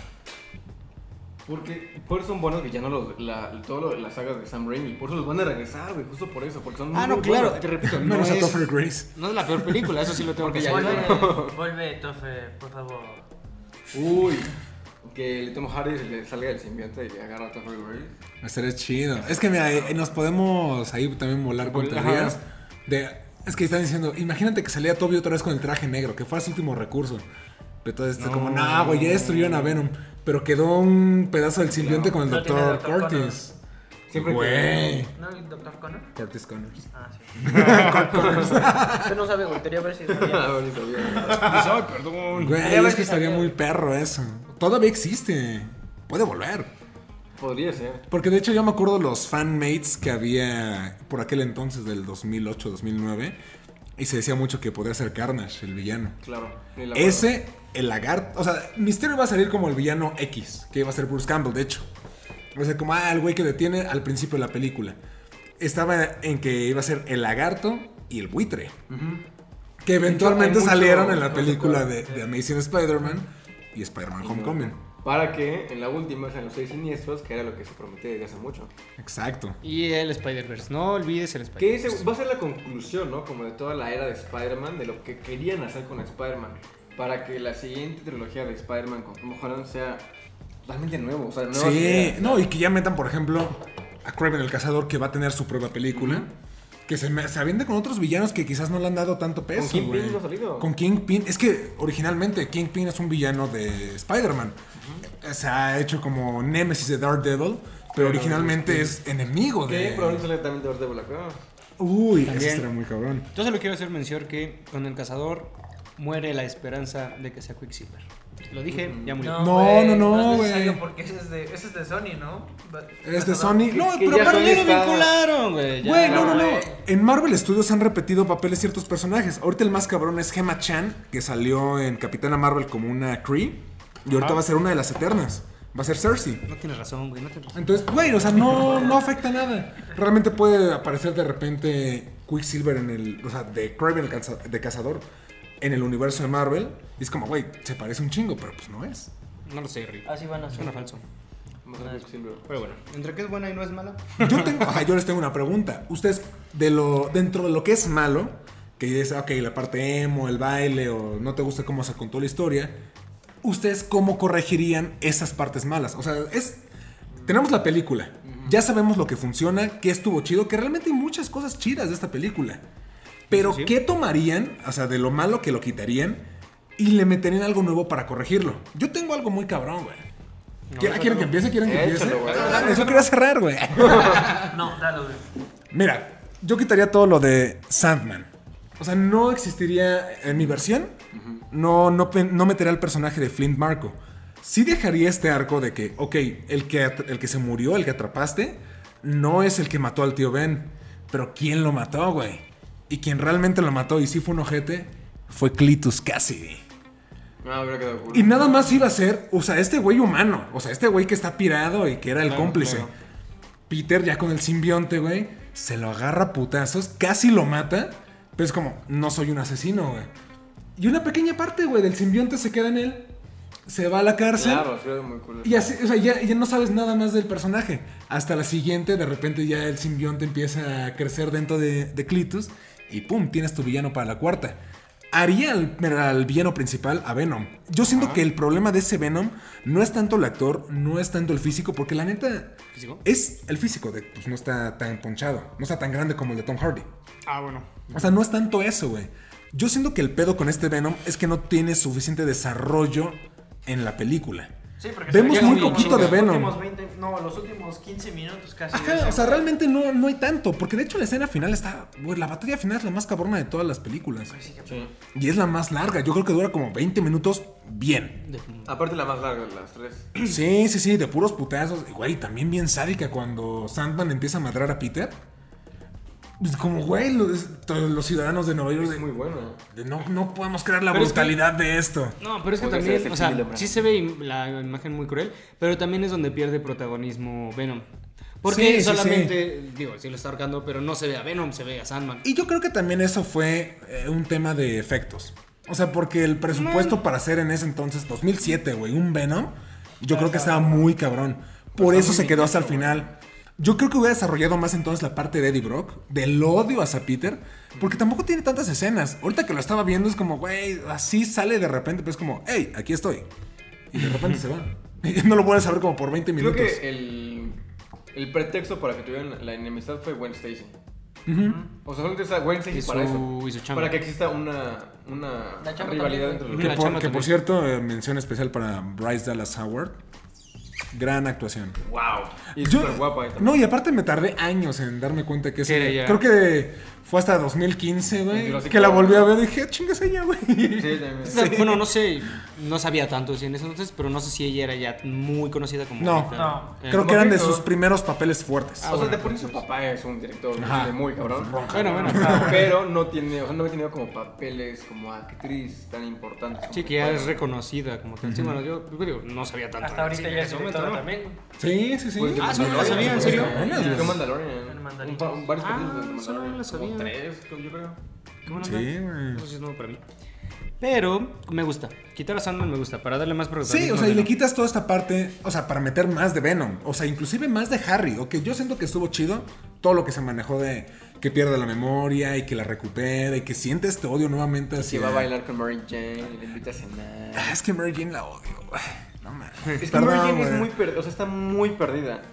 Porque por eso son buenos villanos los, la, todo lo- las sagas de Sam Raimi. Por eso los van a regresar, güey. Justo por eso. Porque son Ah, muy no, claro, buenos. te repito, no a es, Topher Grace. no es la peor película, eso sí lo tengo que Porque ya- Vuelve, vuelve, Tofe, por favor. Uy. Que el Tom Hardy le salga del simbionte y le agarra a Grace. Estaría chido. Es que mira, eh, nos podemos ahí también volar con teorías. De, es que están diciendo, imagínate que salía Toby otra vez con el traje negro, que fue su último recurso. Pero todo esto como, no, güey, ya destruyeron a Venom. Pero quedó un pedazo del simbionte con el No doctor Dr. Curtis. Siempre Güey. ¿No el Dr. Connor? Curtis Connors. Ah, sí. Usted no sabe, güey. Quería ver si Ah, sabía. bonito, bien. perdón. Güey, es que estaría muy perro eso. Todavía existe. Puede volver. Podría ser. Porque de hecho yo me acuerdo los fanmates que había por aquel entonces del 2008-2009. Y se decía mucho que podría ser Carnage, el villano. Claro. Ese, el lagarto. O sea, Misterio iba a salir como el villano X, que iba a ser Bruce Campbell, de hecho. O sea, como, ah, el güey que detiene al principio de la película. Estaba en que iba a ser el lagarto, y el buitre. Que eventualmente mucho- salieron en la película de, de Amazing Spider-Man y Spider-Man Homecoming. Para que en la última sean los seis siniestros, que era lo que se prometía desde hace mucho. Exacto. Y el Spider-Verse. No olvides el Que Spider-Verse. ese va a ser la conclusión, ¿no? Como de toda la era de Spider-Man, de lo que querían hacer con Spider-Man. Para que la siguiente trilogía de Spider-Man con Tom Holland sea totalmente nuevo. O sea, Sí, ideas. no, y que ya metan, por ejemplo, a Kraven el Cazador, que va a tener su propia película. Que se, me- se aviente con otros villanos que quizás no le han dado tanto peso. Kingpin güey. no ha salido. Con Kingpin. Es que originalmente Kingpin es un villano de Spider-Man. Se ha hecho como Nemesis de Daredevil, pero originalmente es enemigo de. probablemente sale también de Daredevil acá. Uy, También. eso será muy cabrón. Yo solo quiero hacer mención que con el cazador muere la esperanza de que sea Quicksilver. Lo dije, ya murió. No, güey, no, no, es necesario güey. porque ese es de, ese es de Sony, ¿no? Es de. Sony. No, que pero ya mí- lo vincularon, güey. Güey, no, no, no. En Marvel Studios han repetido papeles ciertos personajes. Ahorita el más cabrón es Gemma Chan, que salió en Capitana Marvel como una Kree. Y ahorita Ajá. va a ser una de las Eternas. Va a ser Cersei. No tienes razón, güey. No tienes razón. Entonces, güey, o sea, no, no afecta nada. Realmente puede aparecer de repente Quicksilver en el. O sea, de Kraven de cazador en el universo de Marvel. Y es como, güey, se parece un chingo, pero pues no es. No lo sé, Rick. Así van a ser. Suena falso. Pero bueno, entre que es buena y no es mala. Yo tengo, ajá, yo les tengo una pregunta. Ustedes, de lo, dentro de lo que es malo, que es, ok, la parte emo, el baile, o no te gusta cómo se contó la historia, ¿ustedes cómo corregirían esas partes malas? O sea, es. Tenemos la película. Ya sabemos lo que funciona, que estuvo chido, que realmente hay muchas cosas chidas de esta película. Pero. ¿qué tomarían? O sea, de lo malo que lo quitarían y le meterían algo nuevo para corregirlo. Yo tengo algo muy cabrón, güey. ¿Quieren, ¿quieren que empiece? ¿Quieren que empiece? Échalo. Ah, Eso quería cerrar, güey. No, dale, güey. Mira, yo quitaría todo lo de Sandman. O sea, no existiría en mi versión. No, no, no metería el personaje de Flint Marco. Sí dejaría este arco de que, ok, el que, el que se murió, el que atrapaste, no es el que mató al tío Ben. Pero ¿quién lo mató, güey? Y quien realmente lo mató y sí fue un ojete, fue Clitus Cassidy. Ah, hubiera quedado cool. Y nada más iba a ser, o sea, este güey humano. O sea, este güey que está pirado y que era el Claro, cómplice. claro. Peter, ya con el simbionte, güey, se lo agarra a putazos, casi lo mata. Pero es como, no soy un asesino, güey. Y una pequeña parte, güey, del simbionte se queda en él. Se va a la cárcel. Claro, sí, era muy cool. Y así, o sea, ya, ya no sabes nada más del personaje. Hasta la siguiente, de repente ya el simbionte empieza a crecer dentro de, de Clitus. Y pum, tienes tu villano para la cuarta. Haría al, al villano principal a Venom. Yo siento que el problema de ese Venom no es tanto el actor, no es tanto el físico, porque la neta ¿Físico? es el físico de, pues no está tan ponchado, no está tan grande como el de Tom Hardy. Ah, bueno. O sea, no es tanto eso, güey. Yo siento que el pedo con este Venom es que no tiene suficiente desarrollo en la película. Sí, porque Vemos muy poquito de los Venom. últimos 20 no, los últimos 15 minutos casi. de Ajá, o sea, realmente no, no hay tanto, porque de hecho la escena final está, la batalla final es la más cabrona de todas las películas. Sí, Sí. Y es la más larga, yo creo que dura como 20 minutos bien. De- Aparte la más larga de las tres. Sí, sí, sí, de puros putazos. Y, Güey, también bien sádica cuando Sandman empieza a madrar a Peter. Pues como, güey, los, todos los ciudadanos de Nueva York Es de, muy buena. de no, no podemos creer la Pero es que- brutalidad de esto. No, pero es que también, o sea, sí se ve la imagen muy cruel, pero también es donde pierde protagonismo Venom. Porque Sí, sí, solamente, digo, sí lo está ahorcando, pero no se ve a Venom, se ve a Sandman. Y yo creo que también eso fue eh, un tema de efectos. O sea, porque el presupuesto para hacer en ese entonces, 2007, güey, un Venom, yo creo que estaba muy cabrón. Por eso se quedó hasta el final. Yo creo que hubiera desarrollado más entonces la parte de Eddie Brock, del odio hacia Peter, porque tampoco tiene tantas escenas. Ahorita que lo estaba viendo es como, güey, así sale de repente, pero es como, hey, aquí estoy. Y de repente se va. Y no lo vuelves a ver como por 20 Creo minutos. que el, el pretexto para que tuvieran la enemistad fue Gwen Stacy. O sea, solamente está Gwen Stacy Y su- para eso. y su chamba. Para que exista una, una rivalidad también, entre los. Que por, que por cierto, eh, mención especial para Bryce Dallas Howard. Gran actuación. Wow. Y Yo- súper guapa. también. No, y aparte me tardé años en darme cuenta que ya. Creo que fue hasta 2015, güey. Que la volví a ver y dije, "Ah, chingas ella, güey. Sí, sea, Bueno, no sé, no sabía tanto sí, en ese entonces, pero no sé si ella era ya muy conocida como. No. ahorita. No. Eh, Creo que eran de sus primeros papeles fuertes. o sea, de por sí su papá es un director Ajá. muy cabrón. Bueno, bueno. Pero no tiene, o sea, no ha tenido como papeles como actriz tan importantes. como Sí, que ya es reconocida como tal. Sí, bueno, yo yo digo, no sabía tanto. Hasta ahorita Sí, ya es momento, ¿no? también. Sí, sí, sí. Pues, Ah, sí, no lo Mandalorian, sabía, ¿en serio? Mandalorian. Mandalorian. En Mandalorian. Varios Ah, de eso no Mandalorian. lo sabía. Tres, yo creo. Qué buena Sí, güey. Eso sí es nuevo para mí. Pero me gusta. Quitar a Sandman me gusta, para darle más Sí, protagonismo. o sea, y le quitas toda esta parte, o sea, para meter más de Venom, o sea, inclusive más de Harry, o que yo siento que estuvo chido todo lo que se manejó de que pierde la memoria y que la recupera y que siente este odio nuevamente Que hacia... va a bailar con Mary Jane, le invita a cenar. Ah, es que Mary Jane la odio, güey. No mames. Es que Perdón, Mary Jane es muy perdida, o sea, está muy perdida.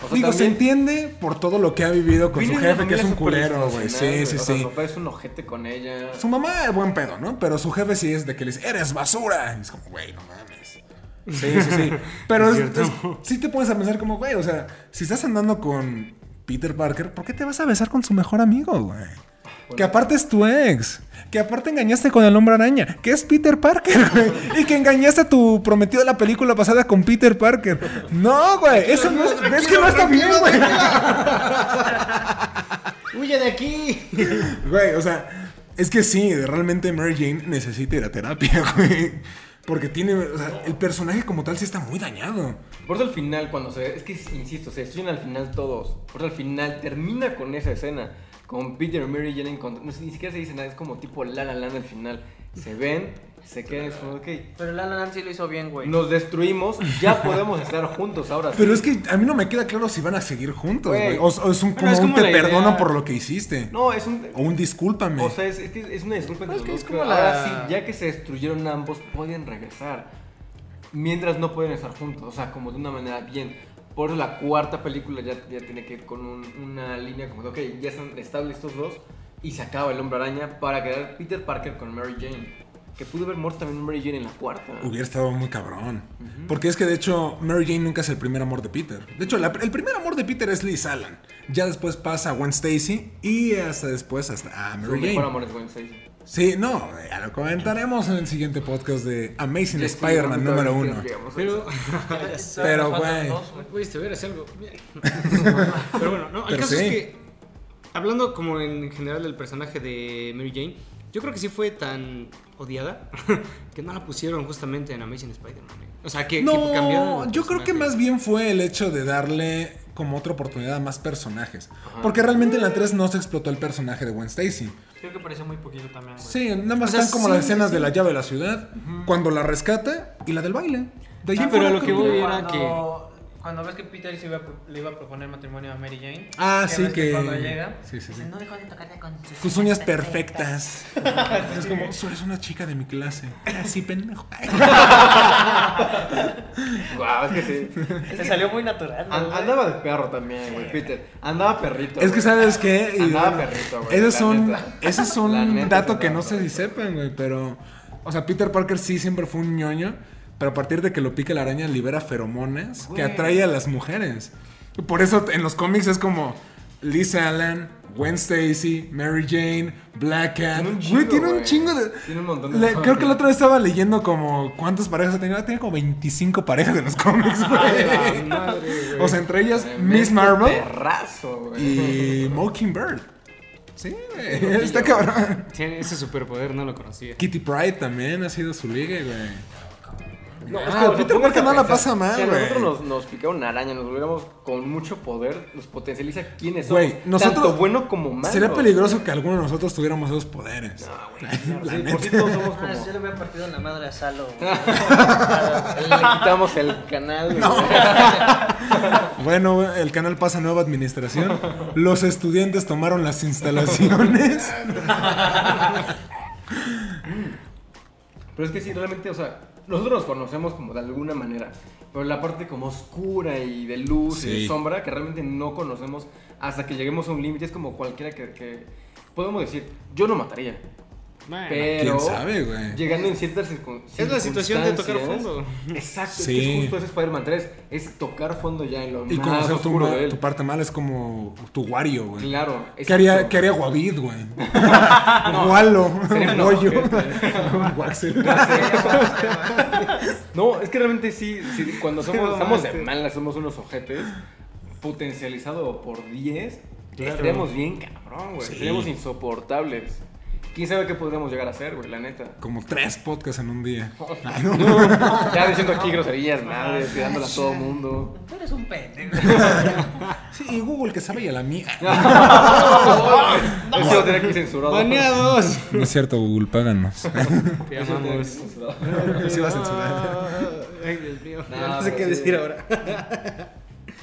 O sea, Digo, se entiende por todo lo que ha vivido con viene su jefe, que es un culero, güey. Sí, sí, O sea, sí. su papá es un ojete con ella. Su mamá es buen pedo, ¿no? Pero su jefe sí es de que le dice, eres basura. Y es como, güey, no mames. Sí, sí, sí. Pero Es es- es- sí te pones a pensar como, güey, o sea, si estás andando con Peter Parker, ¿por qué te vas a besar con su mejor amigo, güey? Que aparte es tu ex. Que aparte engañaste con el hombre araña. Que es Peter Parker, güey. Y que engañaste a tu prometido de la película pasada con Peter Parker. No, güey. Eso no es, es que no está bien, güey. ¡Huye de aquí! Güey, o sea, es que sí, realmente Mary Jane necesita ir a terapia, güey. Porque tiene, o sea, el personaje como tal sí está muy dañado. Por eso al final, cuando se. Es que, insisto, se destruyen al final todos. Por eso al final termina con esa escena. Con Peter y Mary. No sé, ni siquiera se dice nada, es como tipo La La Land al final. Se ven, se quedan, es como, ok. Pero La La Land sí lo hizo bien, güey. Nos destruimos, ya podemos estar juntos ahora. Pero sí. es que a mí no me queda claro si van a seguir juntos, Güey. O, o es un, como es un como te la idea- perdono por lo que hiciste. No, es un. O un discúlpame. O sea, es, es es una disculpa entre Es que los es dos, como pero ahora la- sí, ya que se destruyeron ambos, pueden regresar. Mientras no pueden estar juntos, o sea, como de una manera bien. Por eso la cuarta película ya, ya tiene que ir con un- una línea como de, ok, ya están estables estos dos y se acaba el hombre araña para quedar Peter Parker con Mary Jane. Que pudo haber muerto también Mary Jane en la cuarta. Hubiera estado muy cabrón. Porque es que de hecho Mary Jane nunca es el primer amor de Peter. De hecho, la- el primer amor de Peter es Liz Allen. Ya después pasa a Gwen Stacy y hasta después hasta a Su Mary mejor Jane. amor es Gwen Stacy. Sí, no, ya lo comentaremos en el siguiente podcast de Amazing Sí, Spider-Man sí, número uno. Pero. Pero, güey. pudiste ver, es algo. Bien. Pero bueno, no, el Pero caso sí. es que, hablando como en general del personaje de Mary Jane, yo creo que sí fue tan odiada que no la pusieron justamente en Amazing Spider-Man. ¿eh? O sea, que, que cambiaron. No, yo creo que más bien fue el hecho de darle como otra oportunidad a más personajes. Porque realmente en la 3 no se explotó el personaje de Gwen Stacy. Creo que pareció muy poquito también, güey. Sí, nada más O sea, están como sí, las escenas sí. de la llave de la ciudad, cuando la rescata y la del baile. De Ah, pero lo que voy era cuando, que- Cuando ves que Peter se iba a pro- le iba a proponer matrimonio a Mary Jane. Ah, sí, ves que- Cuando llega, sí, sí, sí. dice, no dejó de tocarte con sus, Tus uñas perfectas. es como, tú eres una chica de mi clase. Así, pendejo. Guau, es que sí. Te salió muy natural, An- güey. andaba de perro también, güey, Peter. Andaba perrito. Es que sabes qué, Y Andaba bueno, perrito, güey. ese es un, ese es un dato que no dato. sé si sepan, güey, pero, o sea, Peter Parker sí siempre fue un ñoño, pero a partir de que lo pica la araña libera feromones que Güey. atrae a las mujeres. Por eso en los cómics es como Liz Allen, Gwen Stacy, Mary Jane, Black Cat. Tiene un Güey, chingo, tiene un güey. chingo de. Tiene un montón de Le- cosas. creo que la otra vez estaba leyendo como cuántas parejas tenía. Tenía como 25 parejas en los cómics, güey. madre, güey. O sea, entre ellas Miss Marvel Perrazo, güey. y Mockingbird. Sí, güey. Está cabrón. Tiene ese superpoder, no lo conocía. Kitty Pride también ha sido su liga, güey. No, Ah, es que, o sea, Peter Parker no la pasa mal, Si a güey. nosotros nos, nos picara una araña, nos volviéramos con mucho poder, nos potencializa quiénes somos. Güey, nosotros- Tanto bueno como malo. Sería peligroso que alguno de nosotros tuviéramos esos poderes. No, güey. La sí, neta. por si todos somos Ah, como. yo le hubiera partido en la madre a Salo. Le quitamos el canal. güey. Bueno, güey, el canal pasa a nueva administración. Los estudiantes tomaron las instalaciones. Pero es que sí, realmente, o sea, nosotros nos conocemos como de alguna manera. Pero la parte como oscura y de luz y de sombra que realmente no conocemos hasta que lleguemos a un límite es como cualquiera que, que podemos decir, yo no mataría. Pero ¿Quién sabe, güey? llegando en ciertas circun- Es la situación de tocar circunstancias- fondo. Exacto, es, Sí. que es justo ese Spider-Man 3, es tocar fondo ya en lo Y más conocer tu, oscuro de él. tu parte mala es como tu Wario, güey. Claro. ¿Qué haría. ¿Qué haría Guavid, güey? Sería un Goyo. No, es que realmente sí, sí, cuando somos, No, estamos de malas, somos unos ojetes, potencializado por 10, Claro. estaríamos bien cabrón, güey. Sí. Seríamos insoportables. ¿Quién sabe qué podríamos llegar a hacer, güey? La neta. Como tres podcasts en un día. Ay, no. Ya diciendo aquí groserías, madre, tirándola a todo mundo. Tú eres un pendejo. Sí, y Google que sabe y a la mía. Eso lo tenía que censurado. ¡Baneados! No es cierto, Google, páganos. Te amamos. Sí va a censurar. Ay, Dios mío. No, no sé qué sí. decir ahora.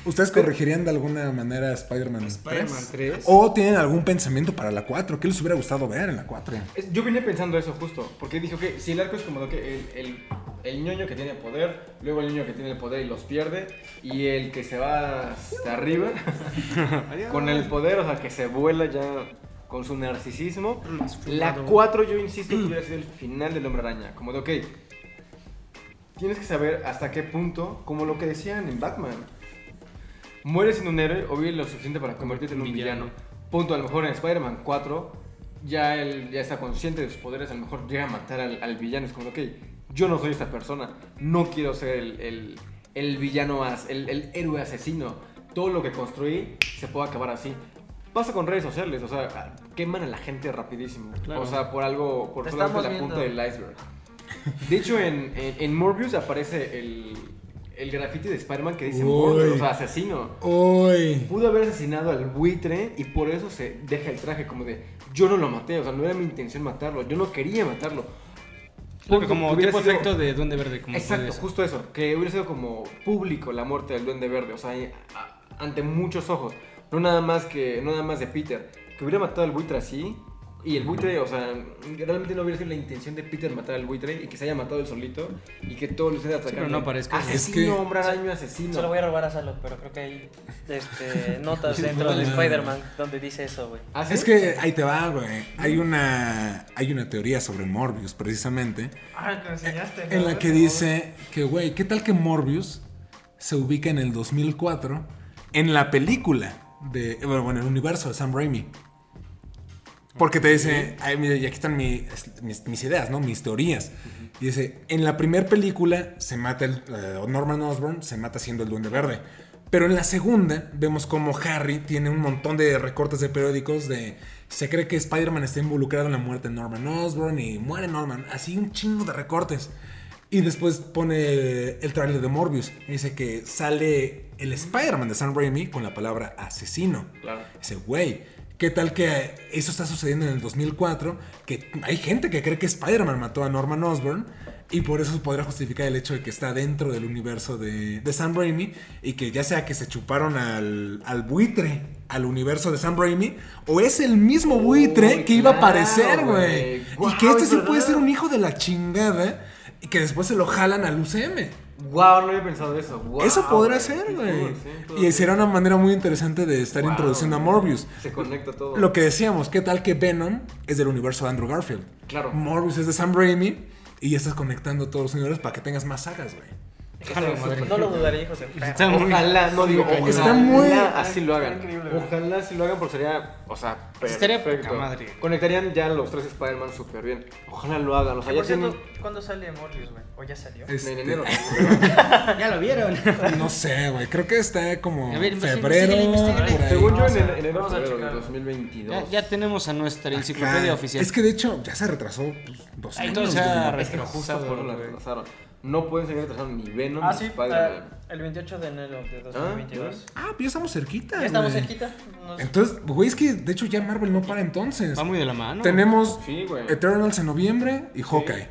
¿Ustedes corregirían de alguna manera Spider-Man Spider-Man 3? 3. ¿O tienen algún pensamiento para la 4? ¿Qué les hubiera gustado ver en la 4? Es- Yo venía pensando eso justo, porque dije, ok, si el arco es como que el, el, el ñoño que tiene poder, luego el niño que tiene el poder y los pierde, y el que se va hasta arriba con el poder, o sea, que se vuela ya con su narcisismo. La fumado. 4 yo insisto que hubiera sido el final del Hombre Araña, como de, ok, tienes que saber hasta qué punto, como lo que decían en Batman, mueres siendo un héroe o vives lo suficiente para convertirte en un Villano. Punto, a lo mejor en Spider-Man 4 ya él ya está consciente de sus poderes, a lo mejor llega a matar al, al villano, es como, ok, yo no soy esta persona, no quiero ser el, el- el villano, as- el, el héroe asesino, todo lo que construí se puede acabar así. Pasa con redes sociales, o sea, queman a la gente rapidísimo. Claro. O sea, por algo, por Te solamente la punta del iceberg. De hecho, en, en, en Morbius aparece el, el graffiti de Spider-Man que dice. Morbius, o sea, asesino. Uy. Pudo haber asesinado al buitre y por eso se deja el traje como de yo no lo maté, o sea, no era mi intención matarlo, yo no quería matarlo. Porque como tipo sido- efecto de Duende Verde. Como Exacto, justo eso, que hubiera sido como público la muerte del Duende Verde, o sea, ante muchos ojos, no nada más que no nada más de Peter, que hubiera matado al buitre así y el buitre, o sea, realmente no hubiera sido la intención de Peter matar al buitre y que se haya matado él solito y que todo lo esté atacando. pero no parezca- asesino, Es que- hombre araña, asesino. Se lo voy a robar a Salo, pero creo que hay este, notas dentro de Spider-Man donde dice eso, güey. ¿Ah, sí? Es que ahí te va, güey. Hay una, hay una teoría sobre Morbius, precisamente, Ah, que enseñaste. en la que dice que, güey, ¿qué tal que Morbius se ubica en el 2004 en la película de, bueno, bueno, el universo de Sam Raimi? Porque te dice, ay, y aquí están mi- mis, mis ideas, ¿no? Mis teorías. Y dice, en la primera película se mata el, eh, Norman Osborn, se mata siendo el Duende Verde. Pero en la segunda vemos como Harry tiene un montón de recortes de periódicos de... Se cree que Spider-Man está involucrado en la muerte de Norman Osborn y muere Norman. Así un chingo de recortes. Y después pone el trailer de Morbius. Y dice que sale el Spider-Man de Sam Raimi con la palabra asesino. Claro. Dice, güey, ¿qué tal que eso está sucediendo en el 2004? Que hay gente que cree que Spider-Man mató a Norman Osborn y por eso podría justificar el hecho de que está dentro del universo de, de Sam Raimi y que ya sea que se chuparon al, al buitre al universo de Sam Raimi o es el mismo buitre que iba a aparecer, güey. y que este es sí puede ser un hijo de la chingada y que después se lo jalan al UCM. Wow, no había pensado eso. Wow, Eso podrá güey. ser, güey. sí, Y será una manera muy interesante de estar Wow, introduciendo a. Morbius. Se conecta todo. Lo que decíamos, ¿qué tal que Venom es del universo de Andrew Garfield? Claro. Morbius es de Sam Raimi y ya estás conectando todos los universos para que tengas más sagas, güey. No lo dudaría, hijos de perra. Está muy- Ojalá, no digo, ojalá Está muy- así lo hagan. Ojalá así lo hagan porque sería, o sea, Estaría perfecto. madre. Conectarían ya los tres Spider-Man súper bien. Ojalá lo hagan, o sea, ya Por tienen... ¿cuándo sale Morbius, güey? ¿O ya salió? Este, En enero. Ya lo vieron. No sé, güey. Creo que está como A ver, investigue- febrero. investíguele, por ahí. Según yo, en enero de checarlo. 2022. Ya, ya tenemos a nuestra enciclopedia oficial. Es que de hecho ya se retrasó pues, dos años. entonces ya güey. Es que justo retrasado, por eso la güey. retrasaron. No pueden seguir retrasando ni Venom Ah, ni sí, Spider-Man. eh, el 28 de enero de 2022. Ah, pues ya estamos cerquita. Ya estamos güey. cerquita. Nos- Entonces, güey, es que de hecho ya Marvel no para entonces. Va muy de la mano. Tenemos Sí. Eternals en noviembre y Hawkeye.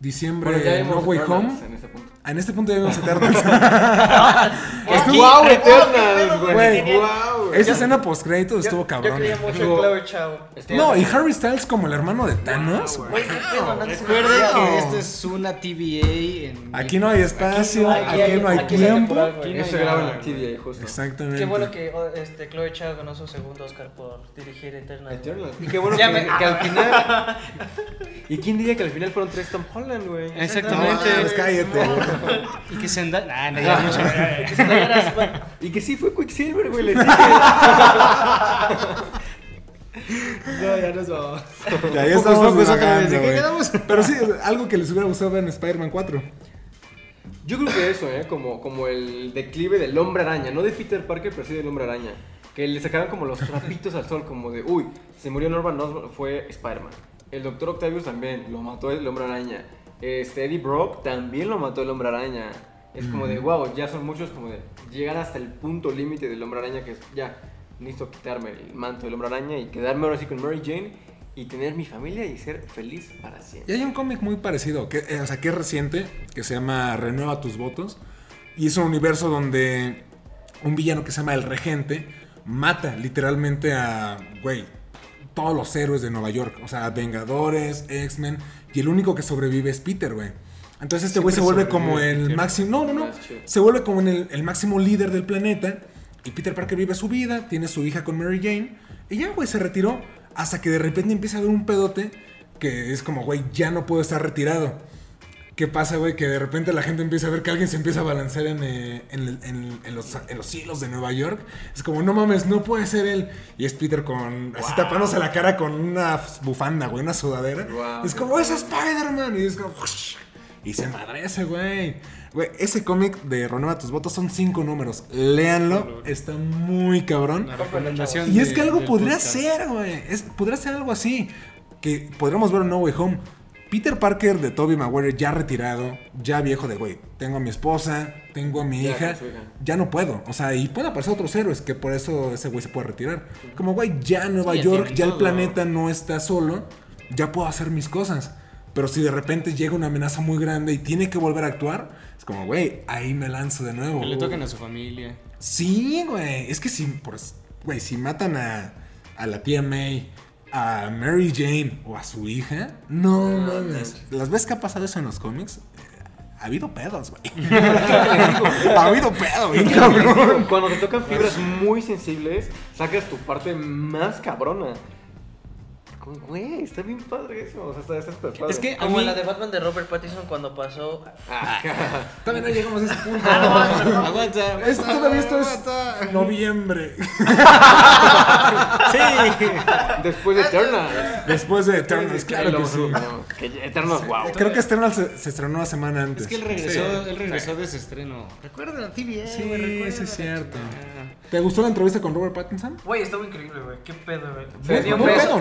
Diciembre Bueno, ya No Way Eternals Home. En ese punto. Ah, En este punto ya vimos Eternals. Aquí, ¡Wow, Eternals, güey! Güey. ¡Wow, güey! Esa escena post créditos yo, estuvo yo cabrón. creía mucho en Estuvo- Chloe Chao. No, y Harry Styles como el hermano de Thanos. Güey, se me Recuerden que esta es una TVA en... Aquí no hay espacio, Aquí aquí, no hay- no hay aquí es tiempo. güey. Aquí no hay graba en la TVA, justo. Exactamente. Qué bueno que oh, este, Chloe Chao ganó su segundo Oscar por dirigir Eternal. Eternals. Y qué bueno que, al final. ¿Y quién diría que al final fueron tres Tom Holland, güey? Exactamente. Pues cállate. Y que se anda... Ah, no, ya mucho. Y que sí fue Quicksilver, güey. Dije. No, ya nos vamos. Ya, ya Focus, estamos focus otra vez. divagando, ¿De qué güey. quedamos? Pero sí, algo que les hubiera gustado ver en Spider-Man 4. Yo creo que eso, ¿eh? Como, como el declive del hombre araña. No de Peter Parker, pero sí del hombre araña. Que le sacaron como los trapitos al sol, como de, uy, se murió Norman Osborn, fue Spider-Man. El Doctor Octavius también, lo mató el hombre araña. Este, Eddie Brock también lo mató el hombre araña. Es como de, wow, ya son muchos, como de llegar hasta el punto límite del hombre araña, que es ya, necesito quitarme el manto del hombre araña y quedarme ahora sí con Mary Jane y tener mi familia y ser feliz para Y siempre. hay un cómic muy parecido, que, eh, o sea, que es reciente, que se llama Renueva tus votos. Y es un universo donde un villano que se llama El Regente mata literalmente a, güey, todos los héroes de Nueva York. O sea, Vengadores, X-Men. Y el único que sobrevive es Peter, güey. Entonces este güey se vuelve como el Peter. máximo... No, no, no. Se vuelve como en el, el máximo líder del planeta. Y Peter Parker vive su vida, tiene su hija con Mary Jane. Y ya, güey, se retiró. Hasta que de repente empieza a haber un pedote que es como, güey, ya no puedo estar retirado. ¿Qué pasa, güey? Que de repente la gente empieza a ver que alguien se empieza a balancear en, eh, en el- en- en los, en los cielos de Nueva York. Es como, no mames, no puede ser él. Y es Peter con, así tapándose la cara con una bufanda, güey, una sudadera. Wow, es como, es Spider-Man. Y es como, y se madrece, güey. Güey, ese cómic de Renueva tus votos son cinco números. Léanlo, está muy cabrón. La recomendación Y es que algo podría podcast. ser, güey. Podría ser algo así. Que podríamos ver en No Way Home. Peter Parker de Toby Maguire ya retirado, ya viejo de, güey, tengo a mi esposa, tengo a mi Ya, hija, ya no puedo. O sea, y pueden aparecer otros héroes que por eso ese güey se puede retirar. Como, güey, ya Nueva Sí, York, ya el todo. planeta no está solo, ya puedo hacer mis cosas. Pero si de repente llega una amenaza muy grande y tiene que volver a actuar, es como, güey, ahí me lanzo de nuevo. Que le toquen a su familia. Sí, güey. Es que si, pues, güey, si matan a, a la tía May, a Mary Jane o a su hija, no mames. ¿Las veces que ha pasado eso en los cómics? Eh, Ha habido pedos, güey. ha habido pedos, güey, cabrón. Cuando te tocan fibras muy sensibles, sacas tu parte más cabrona. Como, Güey, está bien padre eso. O sea, está, está súper padre. Es que Como mí... la de Batman de Robert Pattinson cuando pasó. Ah, Todavía no llegamos a ese punto. Aguanta. Esto todavía esto es noviembre. Sí. Después de Eternal. Después de Eternals, claro que sí. Que Eternals, wow. Creo que Eternals se, se estrenó una semana antes. Es que él regresó, Sí. él regresó de ese estreno. Recuerda la TVN, Sí, güey, recuerda sí es cierto. ¿Te gustó la entrevista con Robert Pattinson? Güey, estuvo increíble, güey. Qué pedo, güey.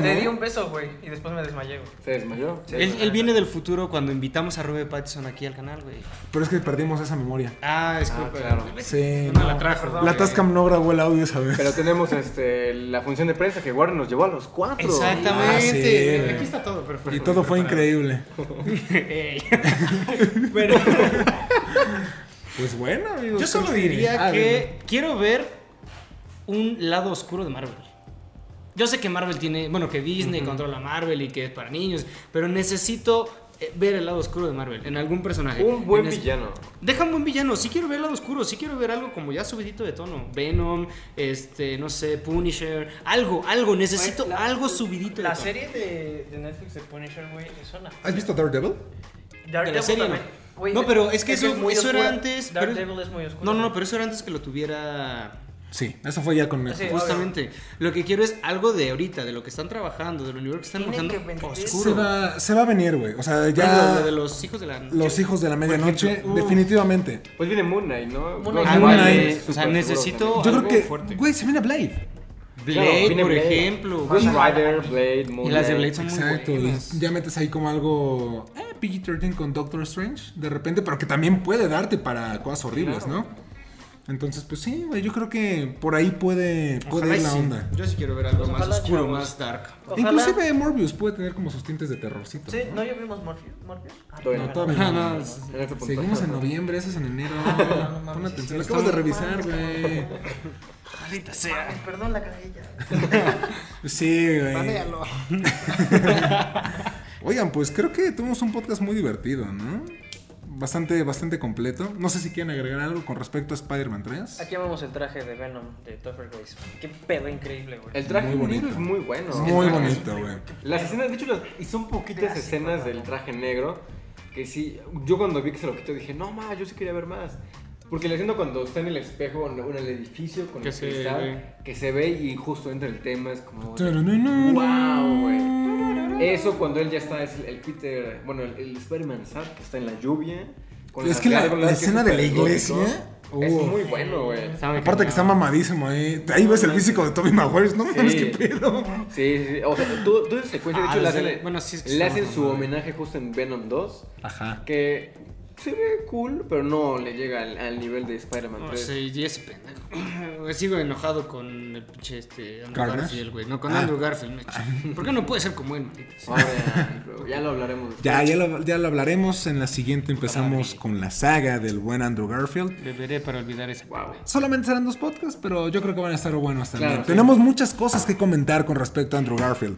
Le di un beso, Y después me desmayé, güey. Se desmayó. Él, él viene del futuro cuando invitamos a Robert Pattinson aquí al canal, güey. Pero es que perdimos esa memoria. Ah, disculpa. Ah, claro. Sí, No no. la trajo. Perdón. La Tascam no grabó el audio esa vez. Pero tenemos este, la función de prensa que Warner nos llevó a los cuatro. Exactamente. Ah, sí. Aquí está todo perfecto. Y todo fue increíble. Pero Pues bueno, amigos. yo solo diría Ah, que quiero ver un lado oscuro de Marvel. Yo sé que Marvel tiene, bueno, que Disney controla Marvel y que es para niños, pero necesito eh, ver el lado oscuro de Marvel en algún personaje. Un buen En es- villano. Deja un buen villano, sí quiero ver el lado oscuro, sí quiero ver algo como ya subidito de tono. Venom, este, no sé, Punisher, algo, algo, necesito la- algo subidito La de tono. serie de, de Netflix de Punisher, güey, es una. ¿Has visto Daredevil? Daredevil De la serie, también. no. Güey, No, pero es que eso- muy eso era antes, pero- Daredevil es muy oscuro. No, no, no, pero eso era antes que lo tuviera Sí, eso fue ya con. Sí. Justamente. Lo que quiero es algo de ahorita, de lo que están trabajando, del universo que están Tienen trabajando que vender Se oscuro. va, se va a venir, güey. O sea, Ya lo de los hijos de la los hijos de la medianoche, uf. definitivamente. Pues viene Moon Knight, ¿no? Moon Knight. Moon es Knight. O sea, necesito-. Yo algo creo que, güey, se viene Blade. Blade, por Blade. ejemplo. Ghost. Rider, Blade, Moon Y las de Knight. Blade son muy Exacto. y buenas. ya metes ahí como algo eh, PG-13 con Doctor Strange, de repente, pero que también puede darte para cosas horribles, Claro. ¿no? Entonces, pues sí, güey, yo creo que por ahí puede, puede Ojalá ir la sí. onda. Yo sí quiero ver algo Pues más ojalá, oscuro, chavos. más dark. Ojalá- Inclusive Morbius puede tener como sus tintes de terrorcito. Sí, ¿no? no, ya vimos Morpheus. ¿Morpheus? Ah, Todavía No, todavía Ah, no. no, En este punto. Seguimos en noviembre, eso es en enero. no mames, Pon sí, atención, sí, lo acabas de revisar, güey. Maldita Mames, perdón la ya. Sí, güey. Banéalo. Oigan, pues creo que tuvimos un podcast muy divertido, ¿no? Bastante, bastante completo. No sé si quieren agregar algo con respecto a Spider-Man 3. Aquí vemos el traje de Venom de Topher Grace. Qué pedo increíble, güey. El traje Muy negro bonito. es muy bueno. Es muy bonito, güey. Las escenas, de hecho, las, y son poquitas Clásico, escenas del traje negro que sí, yo cuando vi que se lo quitó dije, no, ma, yo sí quería ver más. Porque le siento cuando está en el espejo, en en el edificio, con Que el se cristal, ve. que se ve y justo entra el tema, es como... Tarararara. ¡Wow, güey! Eso cuando él ya está, es el, el Peter, bueno, el, el Spider-Man Sad, que está en la lluvia. con Es que la, es escena de la gótico. iglesia. Es uh, muy bueno, güey. Aparte que está mamadísimo ahí. Ahí ves el físico de Toby Maguire. No mames, qué pedo. Sí, sí, sí. O sea, toda esa secuencia, de Ah, hecho, le desde hacen, bueno, sí, es que le hacen su homenaje justo en Venom 2. Ajá. Que se ve cool, pero no le llega al, al nivel de Spider-Man No 3. sé, y ese pendejo. Sigo enojado con el pinche este Andrew. Garfield, güey. No, con Ah. Andrew Garfield. me- ¿Por qué no puede ser como él? Andrew, ya lo hablaremos. después. Ya, ya lo, ya lo hablaremos. En la siguiente empezamos con la saga del buen Andrew Garfield. Beberé para olvidar ese Wow. Solamente serán dos podcasts, pero yo creo que van a estar buenos también. Claro, sí. Tenemos muchas cosas que comentar con respecto a Andrew Garfield.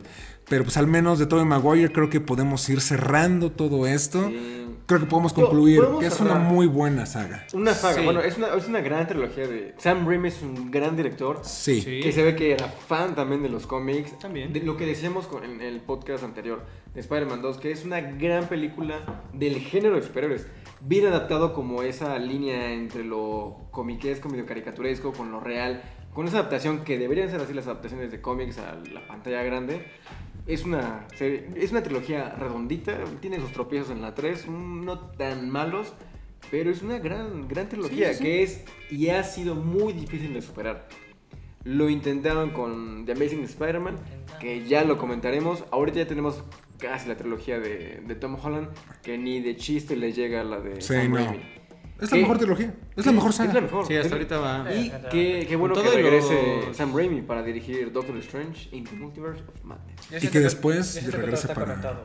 Pero pues al menos de Tobey Maguire creo que podemos ir cerrando todo esto. Sí. Creo que podemos concluir podemos que es cerrar. una muy buena saga. Una saga, Sí. bueno, es una, es una gran trilogía de... Sam Raimi es un gran director. Sí. Sí. Que se ve que era fan también de los cómics. También. De lo que decíamos con- en el podcast anterior de Spider-Man 2, que es una gran película del género de superhéroes. Bien adaptado como esa línea entre lo comiquesco, medio caricaturesco, con lo real. Con esa adaptación que deberían ser así las adaptaciones de cómics a la pantalla grande. Es una, serie- es una trilogía redondita, tiene sus tropiezos en la 3, no tan malos, pero es una gran, gran trilogía Sí, sí, sí. que es y ha sido muy difícil de superar. Lo intentaron con The Amazing Spider-Man, que ya lo comentaremos. Ahorita ya tenemos casi la trilogía de, de Tom Holland, que ni de chiste le llega a la de Sí, Sam no. Raimi. Es la ¿Qué? mejor trilogía. Es la mejor saga. Es la mejor. Sí, hasta ahorita va. Y qué, qué bueno que regrese los- Sam Raimi para dirigir Doctor Strange in the Multiverse of Madness. Y que después regrese para-.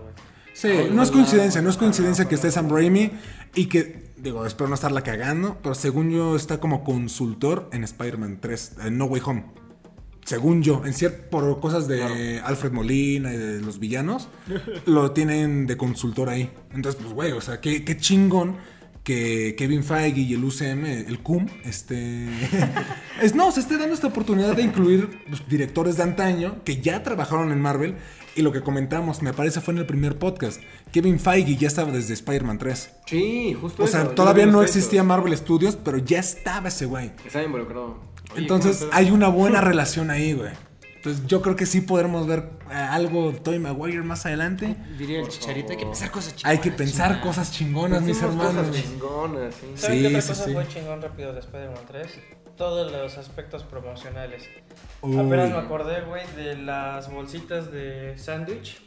Sí, no es coincidencia, no es coincidencia que esté Sam Raimi y que, digo, espero no estarla cagando, pero según yo está como consultor en Spider-Man 3, en No Way Home. Según yo, en cierto, por cosas de Alfred Molina y de los villanos, lo tienen de consultor ahí. Entonces, pues, güey, o sea, qué, qué chingón que Kevin Feige y el UCM, el CUM, este... es, no, se esté dando esta oportunidad de incluir pues, directores de antaño que ya trabajaron en Marvel y lo que comentamos, me parece fue en el primer podcast, Kevin Feige ya estaba desde Spider-Man 3. Sí, justo O sea, todavía no existía Marvel Studios, pero ya estaba ese güey. Está involucrado. Oye, Entonces ¿cómo hay una buena relación ahí, güey. Entonces yo creo que sí podremos ver eh, algo de Tobey Maguire más adelante. Diría el chicharito, hay que pensar cosas chingonas. Hay que pensar chingada. cosas chingonas, mis Hicimos cosas hermanos. chingonas, sí. ¿Saben Sí, qué otra sí, cosa sí. fue chingón rápido de Spider-Man 3? Todos los aspectos promocionales. Uy. Apenas me acordé, güey, de las bolsitas de sándwich.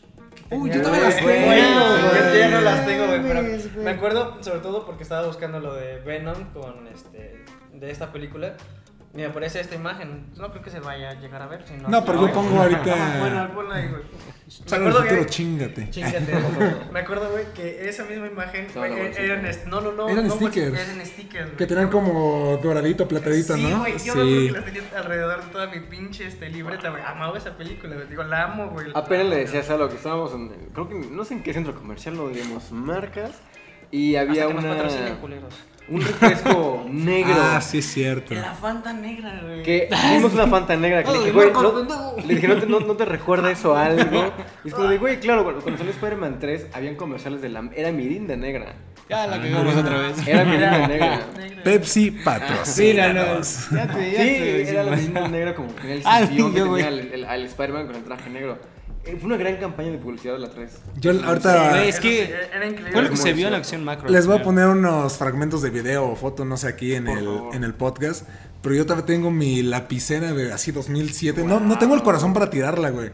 Uy, yo también las tengo, Yo ya no las tengo, güey, pero me acuerdo sobre todo porque estaba buscando lo de Venom con este de esta película. Me aparece esta imagen. No creo que se vaya a llegar a ver. Si no, No, pero yo güey. pongo ahorita- bueno, ponlo ahí, güey. Me Sale en el acuerdo futuro, chingate. Chingate. me acuerdo, güey, que esa misma imagen güey, eran no, no, no, Eran no stickers. bolsitas, Eran stickers, güey. Que tenían como doradito, platadito, sí, ¿no? güey, yo me acuerdo que las tenía alrededor de toda mi pinche este, libreta, güey. Amaba esa película, güey. Digo, la amo, güey. Apenas le decías algo que estábamos en, creo que no sé en qué centro comercial, no digamos marcas, y había Hasta que una. Un refresco negro. Ah, sí es cierto. La Fanta negra, güey. Que vimos una Fanta negra que le dije, güey, no, le dije, no te, no, no te recuerda eso a algo. Y es como de, güey, claro, cuando, cuando salió Spider-Man 3, habían comerciales de la, era Mirinda negra. Ya la cagamos otra vez. Era Mirinda negra. Pepsi patrocínanos. Ya te, Sí, ya te era la Mirinda negra como que tenía el Ah, yo, tenía el- al Spider-Man con el traje negro. Eh, Fue una gran campaña de publicidad de la 3. Yo ahorita es que sí, era increíble. Fue lo que se vio en acción macro. les voy a poner unos fragmentos de video o foto, no sé, aquí en Por el, favor. en el podcast. Pero yo todavía tengo mi lapicera de así 2007. No, no tengo el corazón para tirarla, güey.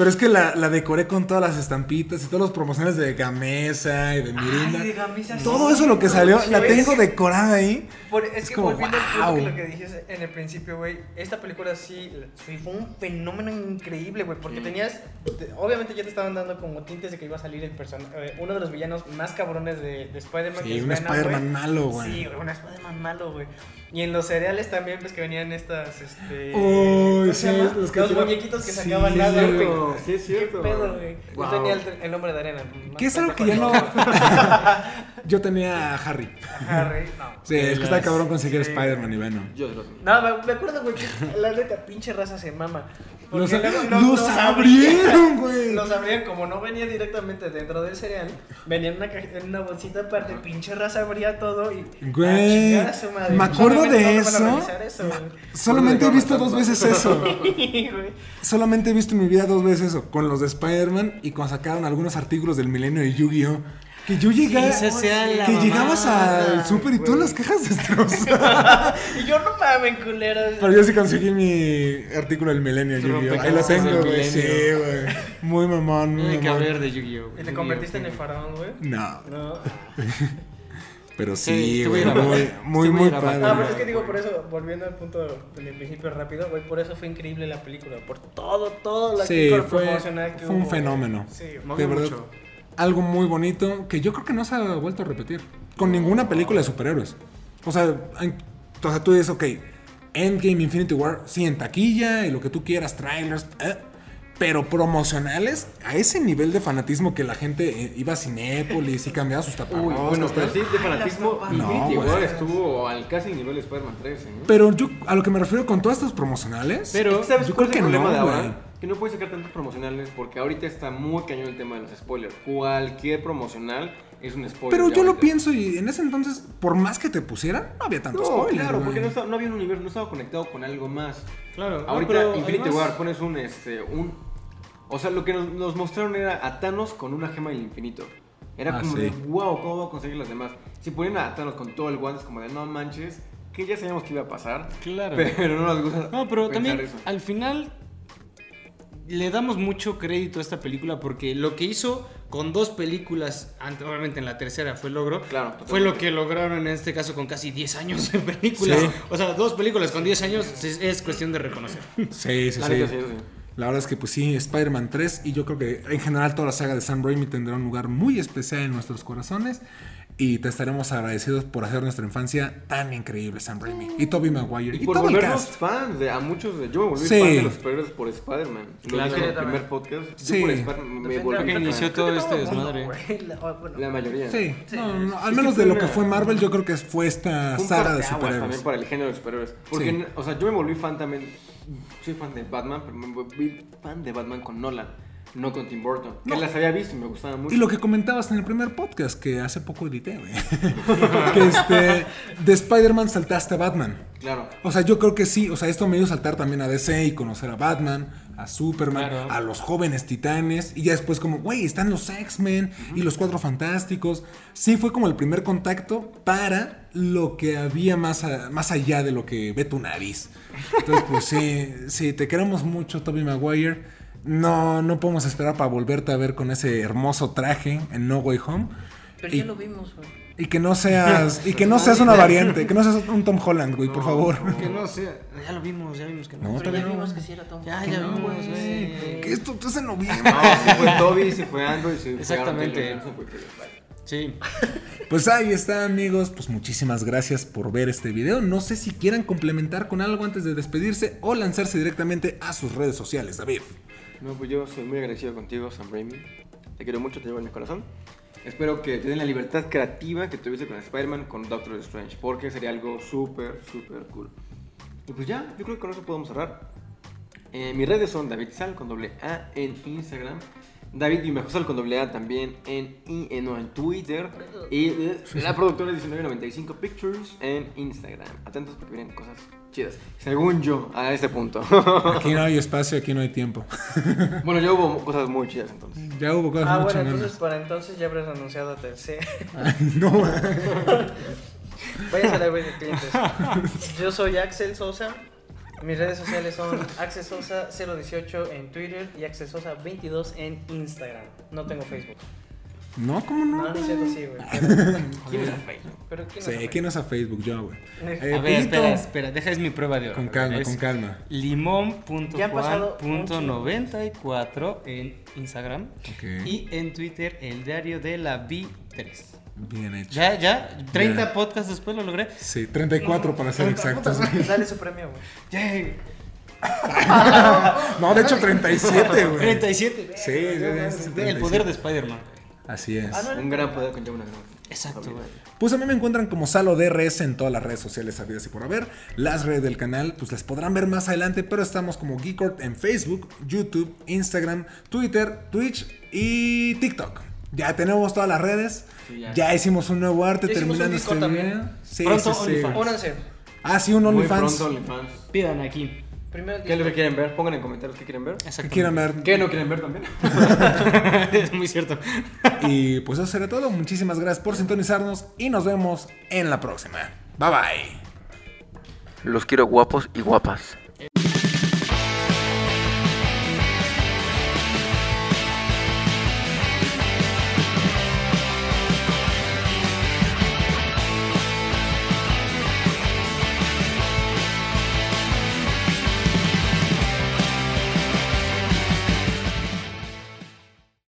Pero es que la, la decoré con todas las estampitas y todas las promociones de Gamesa y de Mirinda. Ay, de Gamesa, Todo sí, eso lo que salió, la tengo decorada ahí. Por- es, Es que como, volviendo al punto wow. que lo que dijiste en el principio, güey, esta película sí, sí fue un fenómeno increíble, güey, porque tenías, te- obviamente ya te estaban dando como tintes de que iba a salir el person eh, uno de los villanos más cabrones de, de Spider-Man. Sí, que es un Spider-Man malo, güey. Sí, güey, un Spider-Man malo, güey. Y en los cereales también, pues que venían estas, este... Uy, ¿cómo se sí, los que Los muñequitos que sacaban sí, nada, es güey. cierto, sí es cierto. ¿Qué pedo, güey? Wow. Yo tenía el, el nombre de arena. Que es algo que ya no. yo tenía a Harry. Harry, no. Sí, es que está cabrón conseguir sí. Spider-Man y Venom. Yo lo. No, me, me acuerdo, güey, que la neta, pinche raza se mama. Los, luego no- los los abrieron, güey. Los abrían, como no venía directamente dentro del cereal, venía en una, en una bolsita aparte, pinche raza abría todo y. Güey, a chingar a su madre. me acuerdo Solamente de eso. eso. Solamente he visto dos veces eso. Solamente he visto en mi vida dos veces eso. Con los de Spider-Man y cuando sacaron algunos artículos del milenio de Yu-Gi-Oh! Que yo la que llegabas al súper y todas las cajas destrozadas. Y yo no mames, culeros. Pero yo sí conseguí mi artículo del milenio Yu-Gi-Oh! Ahí lo tengo, güey. Sí, güey. Muy mamón, muy Tiene que haber de Yu-Gi-Oh! Y te convertiste en el faraón, güey. No. No. Pero Sí, güey, muy, muy, padre. Ah, pero es que digo, por eso, volviendo al punto del principio rápido, güey, por eso fue increíble la película, por todo, todo la Sí, keycore fue, promocional que fue un hubo. fenómeno. Sí, De verdad, mucho. Algo muy bonito que yo creo que no se ha vuelto a repetir con ninguna película de superhéroes. O sea, en- o sea, tú dices, ok, Endgame, Infinity War, sí, en taquilla y lo que tú quieras, trailers, eh, pero promocionales a ese nivel de fanatismo que la gente eh, iba a Cinépolis y cambiaba sus Uy, taparroscas. bueno, pero tal. sí, de fanatismo, No, Infinity. War estuvo al casi el nivel de Spider-Man 3, ¿eh? Pero yo a lo que me refiero con todos estos promocionales, Pero, ¿sabes yo cuál creo es que problema no, de ahora? Que no puedes sacar tantos promocionales porque ahorita está muy cañón el tema de los spoilers. Cualquier promocional es un spoiler. Pero yo lo pienso y en ese entonces, por más que te pusieran, no había tanto No, spoiler. claro, güey. porque no, estaba- no había un universo, no estaba conectado con algo más. Claro. Ahorita Infinity además- War pones un este un o sea, lo que nos, nos mostraron era a Thanos con una gema del infinito. Era Ah, como sí. de wow, ¿cómo va a conseguir las demás? Si ponen a Thanos con todo el guante es como de no manches, que ya sabíamos que iba a pasar. Claro. Pero no nos gusta. No, pero también eso. al final le damos mucho crédito a esta película porque lo que hizo con dos películas, ante- obviamente en la tercera fue logro, Claro, fue lo que lograron en este caso con casi 10 años de películas. Sí. O sea, dos películas con 10 años es, es cuestión de reconocer. Sí, sí, La sí. sí. La verdad es que pues sí, Spider-Man 3 y yo creo que en general toda la saga de Sam Raimi tendrá un lugar muy especial en nuestros corazones y te estaremos agradecidos por hacer nuestra infancia tan increíble, Sam Raimi. Y Tobey Maguire. Y, Y, por todo el volvernos cast. fans de a muchos de, yo me volví Sí. fan de los superhéroes por Spider-Man. Lo Claro. el primer podcast. Sí. Yo por Spider-Man me volví que fan. inició todo este desmadre. La mayoría. Sí, no, no, al menos de lo que fue Marvel, yo creo que fue esta Fue saga de superhéroes. también para el género de superhéroes. Porque, Sí. o sea, yo me volví fan también. Soy fan de Batman, pero me volví fan de Batman con Nolan, no con Tim Burton. Que No. las había visto y me gustaban mucho. Y lo que comentabas en el primer podcast, que hace poco edité, güey. que este, de Spider-Man saltaste a Batman. Claro. O sea, yo creo que sí. O sea, esto me hizo saltar también a DC y conocer a Batman, a Superman, Claro. a los jóvenes titanes. Y ya después, como, güey, están los X-Men y los Cuatro Fantásticos. Sí, fue como el primer contacto para lo que había más, a- más allá de lo que ve tu nariz. Entonces, pues sí, sí, te queremos mucho, Tobey Maguire. No, no podemos esperar para volverte a ver con ese hermoso traje en No Way Home. Pero Y- ya lo vimos, güey. Y que no seas, y que no seas una variante, que no seas un Tom Holland, güey, por favor. Que no sea. Ya lo vimos, ya vimos que no. No, Pero ya vimos que sí era Tom. Ya, Que ya no, vimos, güey. güey. Que esto es en noviembre. No, si fue Toby, si fue Andrew, si fue Exactamente. Aaron Taylor, Johnson, fue- Sí. Pues ahí está, amigos. Pues muchísimas gracias por ver este video. No sé si quieran complementar con algo antes de despedirse o lanzarse directamente a sus redes sociales, David. No, pues yo soy muy agradecido contigo, Sam Raimi. Te quiero mucho, te llevo en mi corazón. Espero que te den la libertad creativa que tuviste con Spider-Man, con Doctor Strange, porque sería algo súper, súper cool. Y pues ya, yo creo que con eso podemos cerrar. Eh, mis redes son David Sal con doble A en Instagram. David y Sal con doble A también en, no, en Twitter. Y la productora 1995 Pictures en Instagram. Atentos porque vienen cosas chidas. Según yo, a este punto. Aquí no hay espacio, aquí no hay tiempo. bueno, ya hubo cosas muy chidas entonces. Ya hubo cosas Ah, muy bueno, entonces para entonces ya habrás anunciado a Telcel. No, Váyanse a la web de clientes. Yo soy Axel Sosa. Mis redes sociales son Axel Sosa 018 en Twitter y Axel Sosa 22 en Instagram. No tengo Facebook. No, ¿cómo no? No, no es cierto, sí, güey. ¿Quién usa Facebook? Pero ¿quién Sí, no ¿quién usa Facebook? Yo, güey. Eh, Eh, a ver, espera, espera, deja es mi prueba de oro. Con calma, Es con calma. Ya han pasado un chingo. Limón.juan.94 en Instagram Ok. y en Twitter el diario de la B3. Bien hecho. Ya, ya, 30 Ya. podcasts después lo logré. Sí, 34 para ser exactos. Dale su premio, güey. Ya, No, de hecho 37, güey. 37. Sí, sí, sí, sí, El poder de Spider-Man. Así es. Ah, no, Un gran poder conlleva una gran Exacto, güey. Pues a mí me encuentran como Salo DRS en todas las redes sociales habidas y por haber. Las redes del canal, pues las podrán ver más adelante, pero estamos como Geekord en Facebook, YouTube, Instagram, Twitter, Twitch y TikTok. Ya tenemos todas las redes. Sí, ya. ya. hicimos un nuevo arte terminando un este video. Sí, Pronto sí, sí. OnlyFans. Ah, sí, un OnlyFans. pronto OnlyFans. Pidan aquí. Primero ¿Qué es lo que quieren ver? Pongan en comentarios qué quieren ver. Que quieran ver. ¿Qué no quieren ver también? es muy cierto. Y pues eso será todo. Muchísimas gracias por sintonizarnos y nos vemos en la próxima. Bye bye. Los quiero guapos y guapas.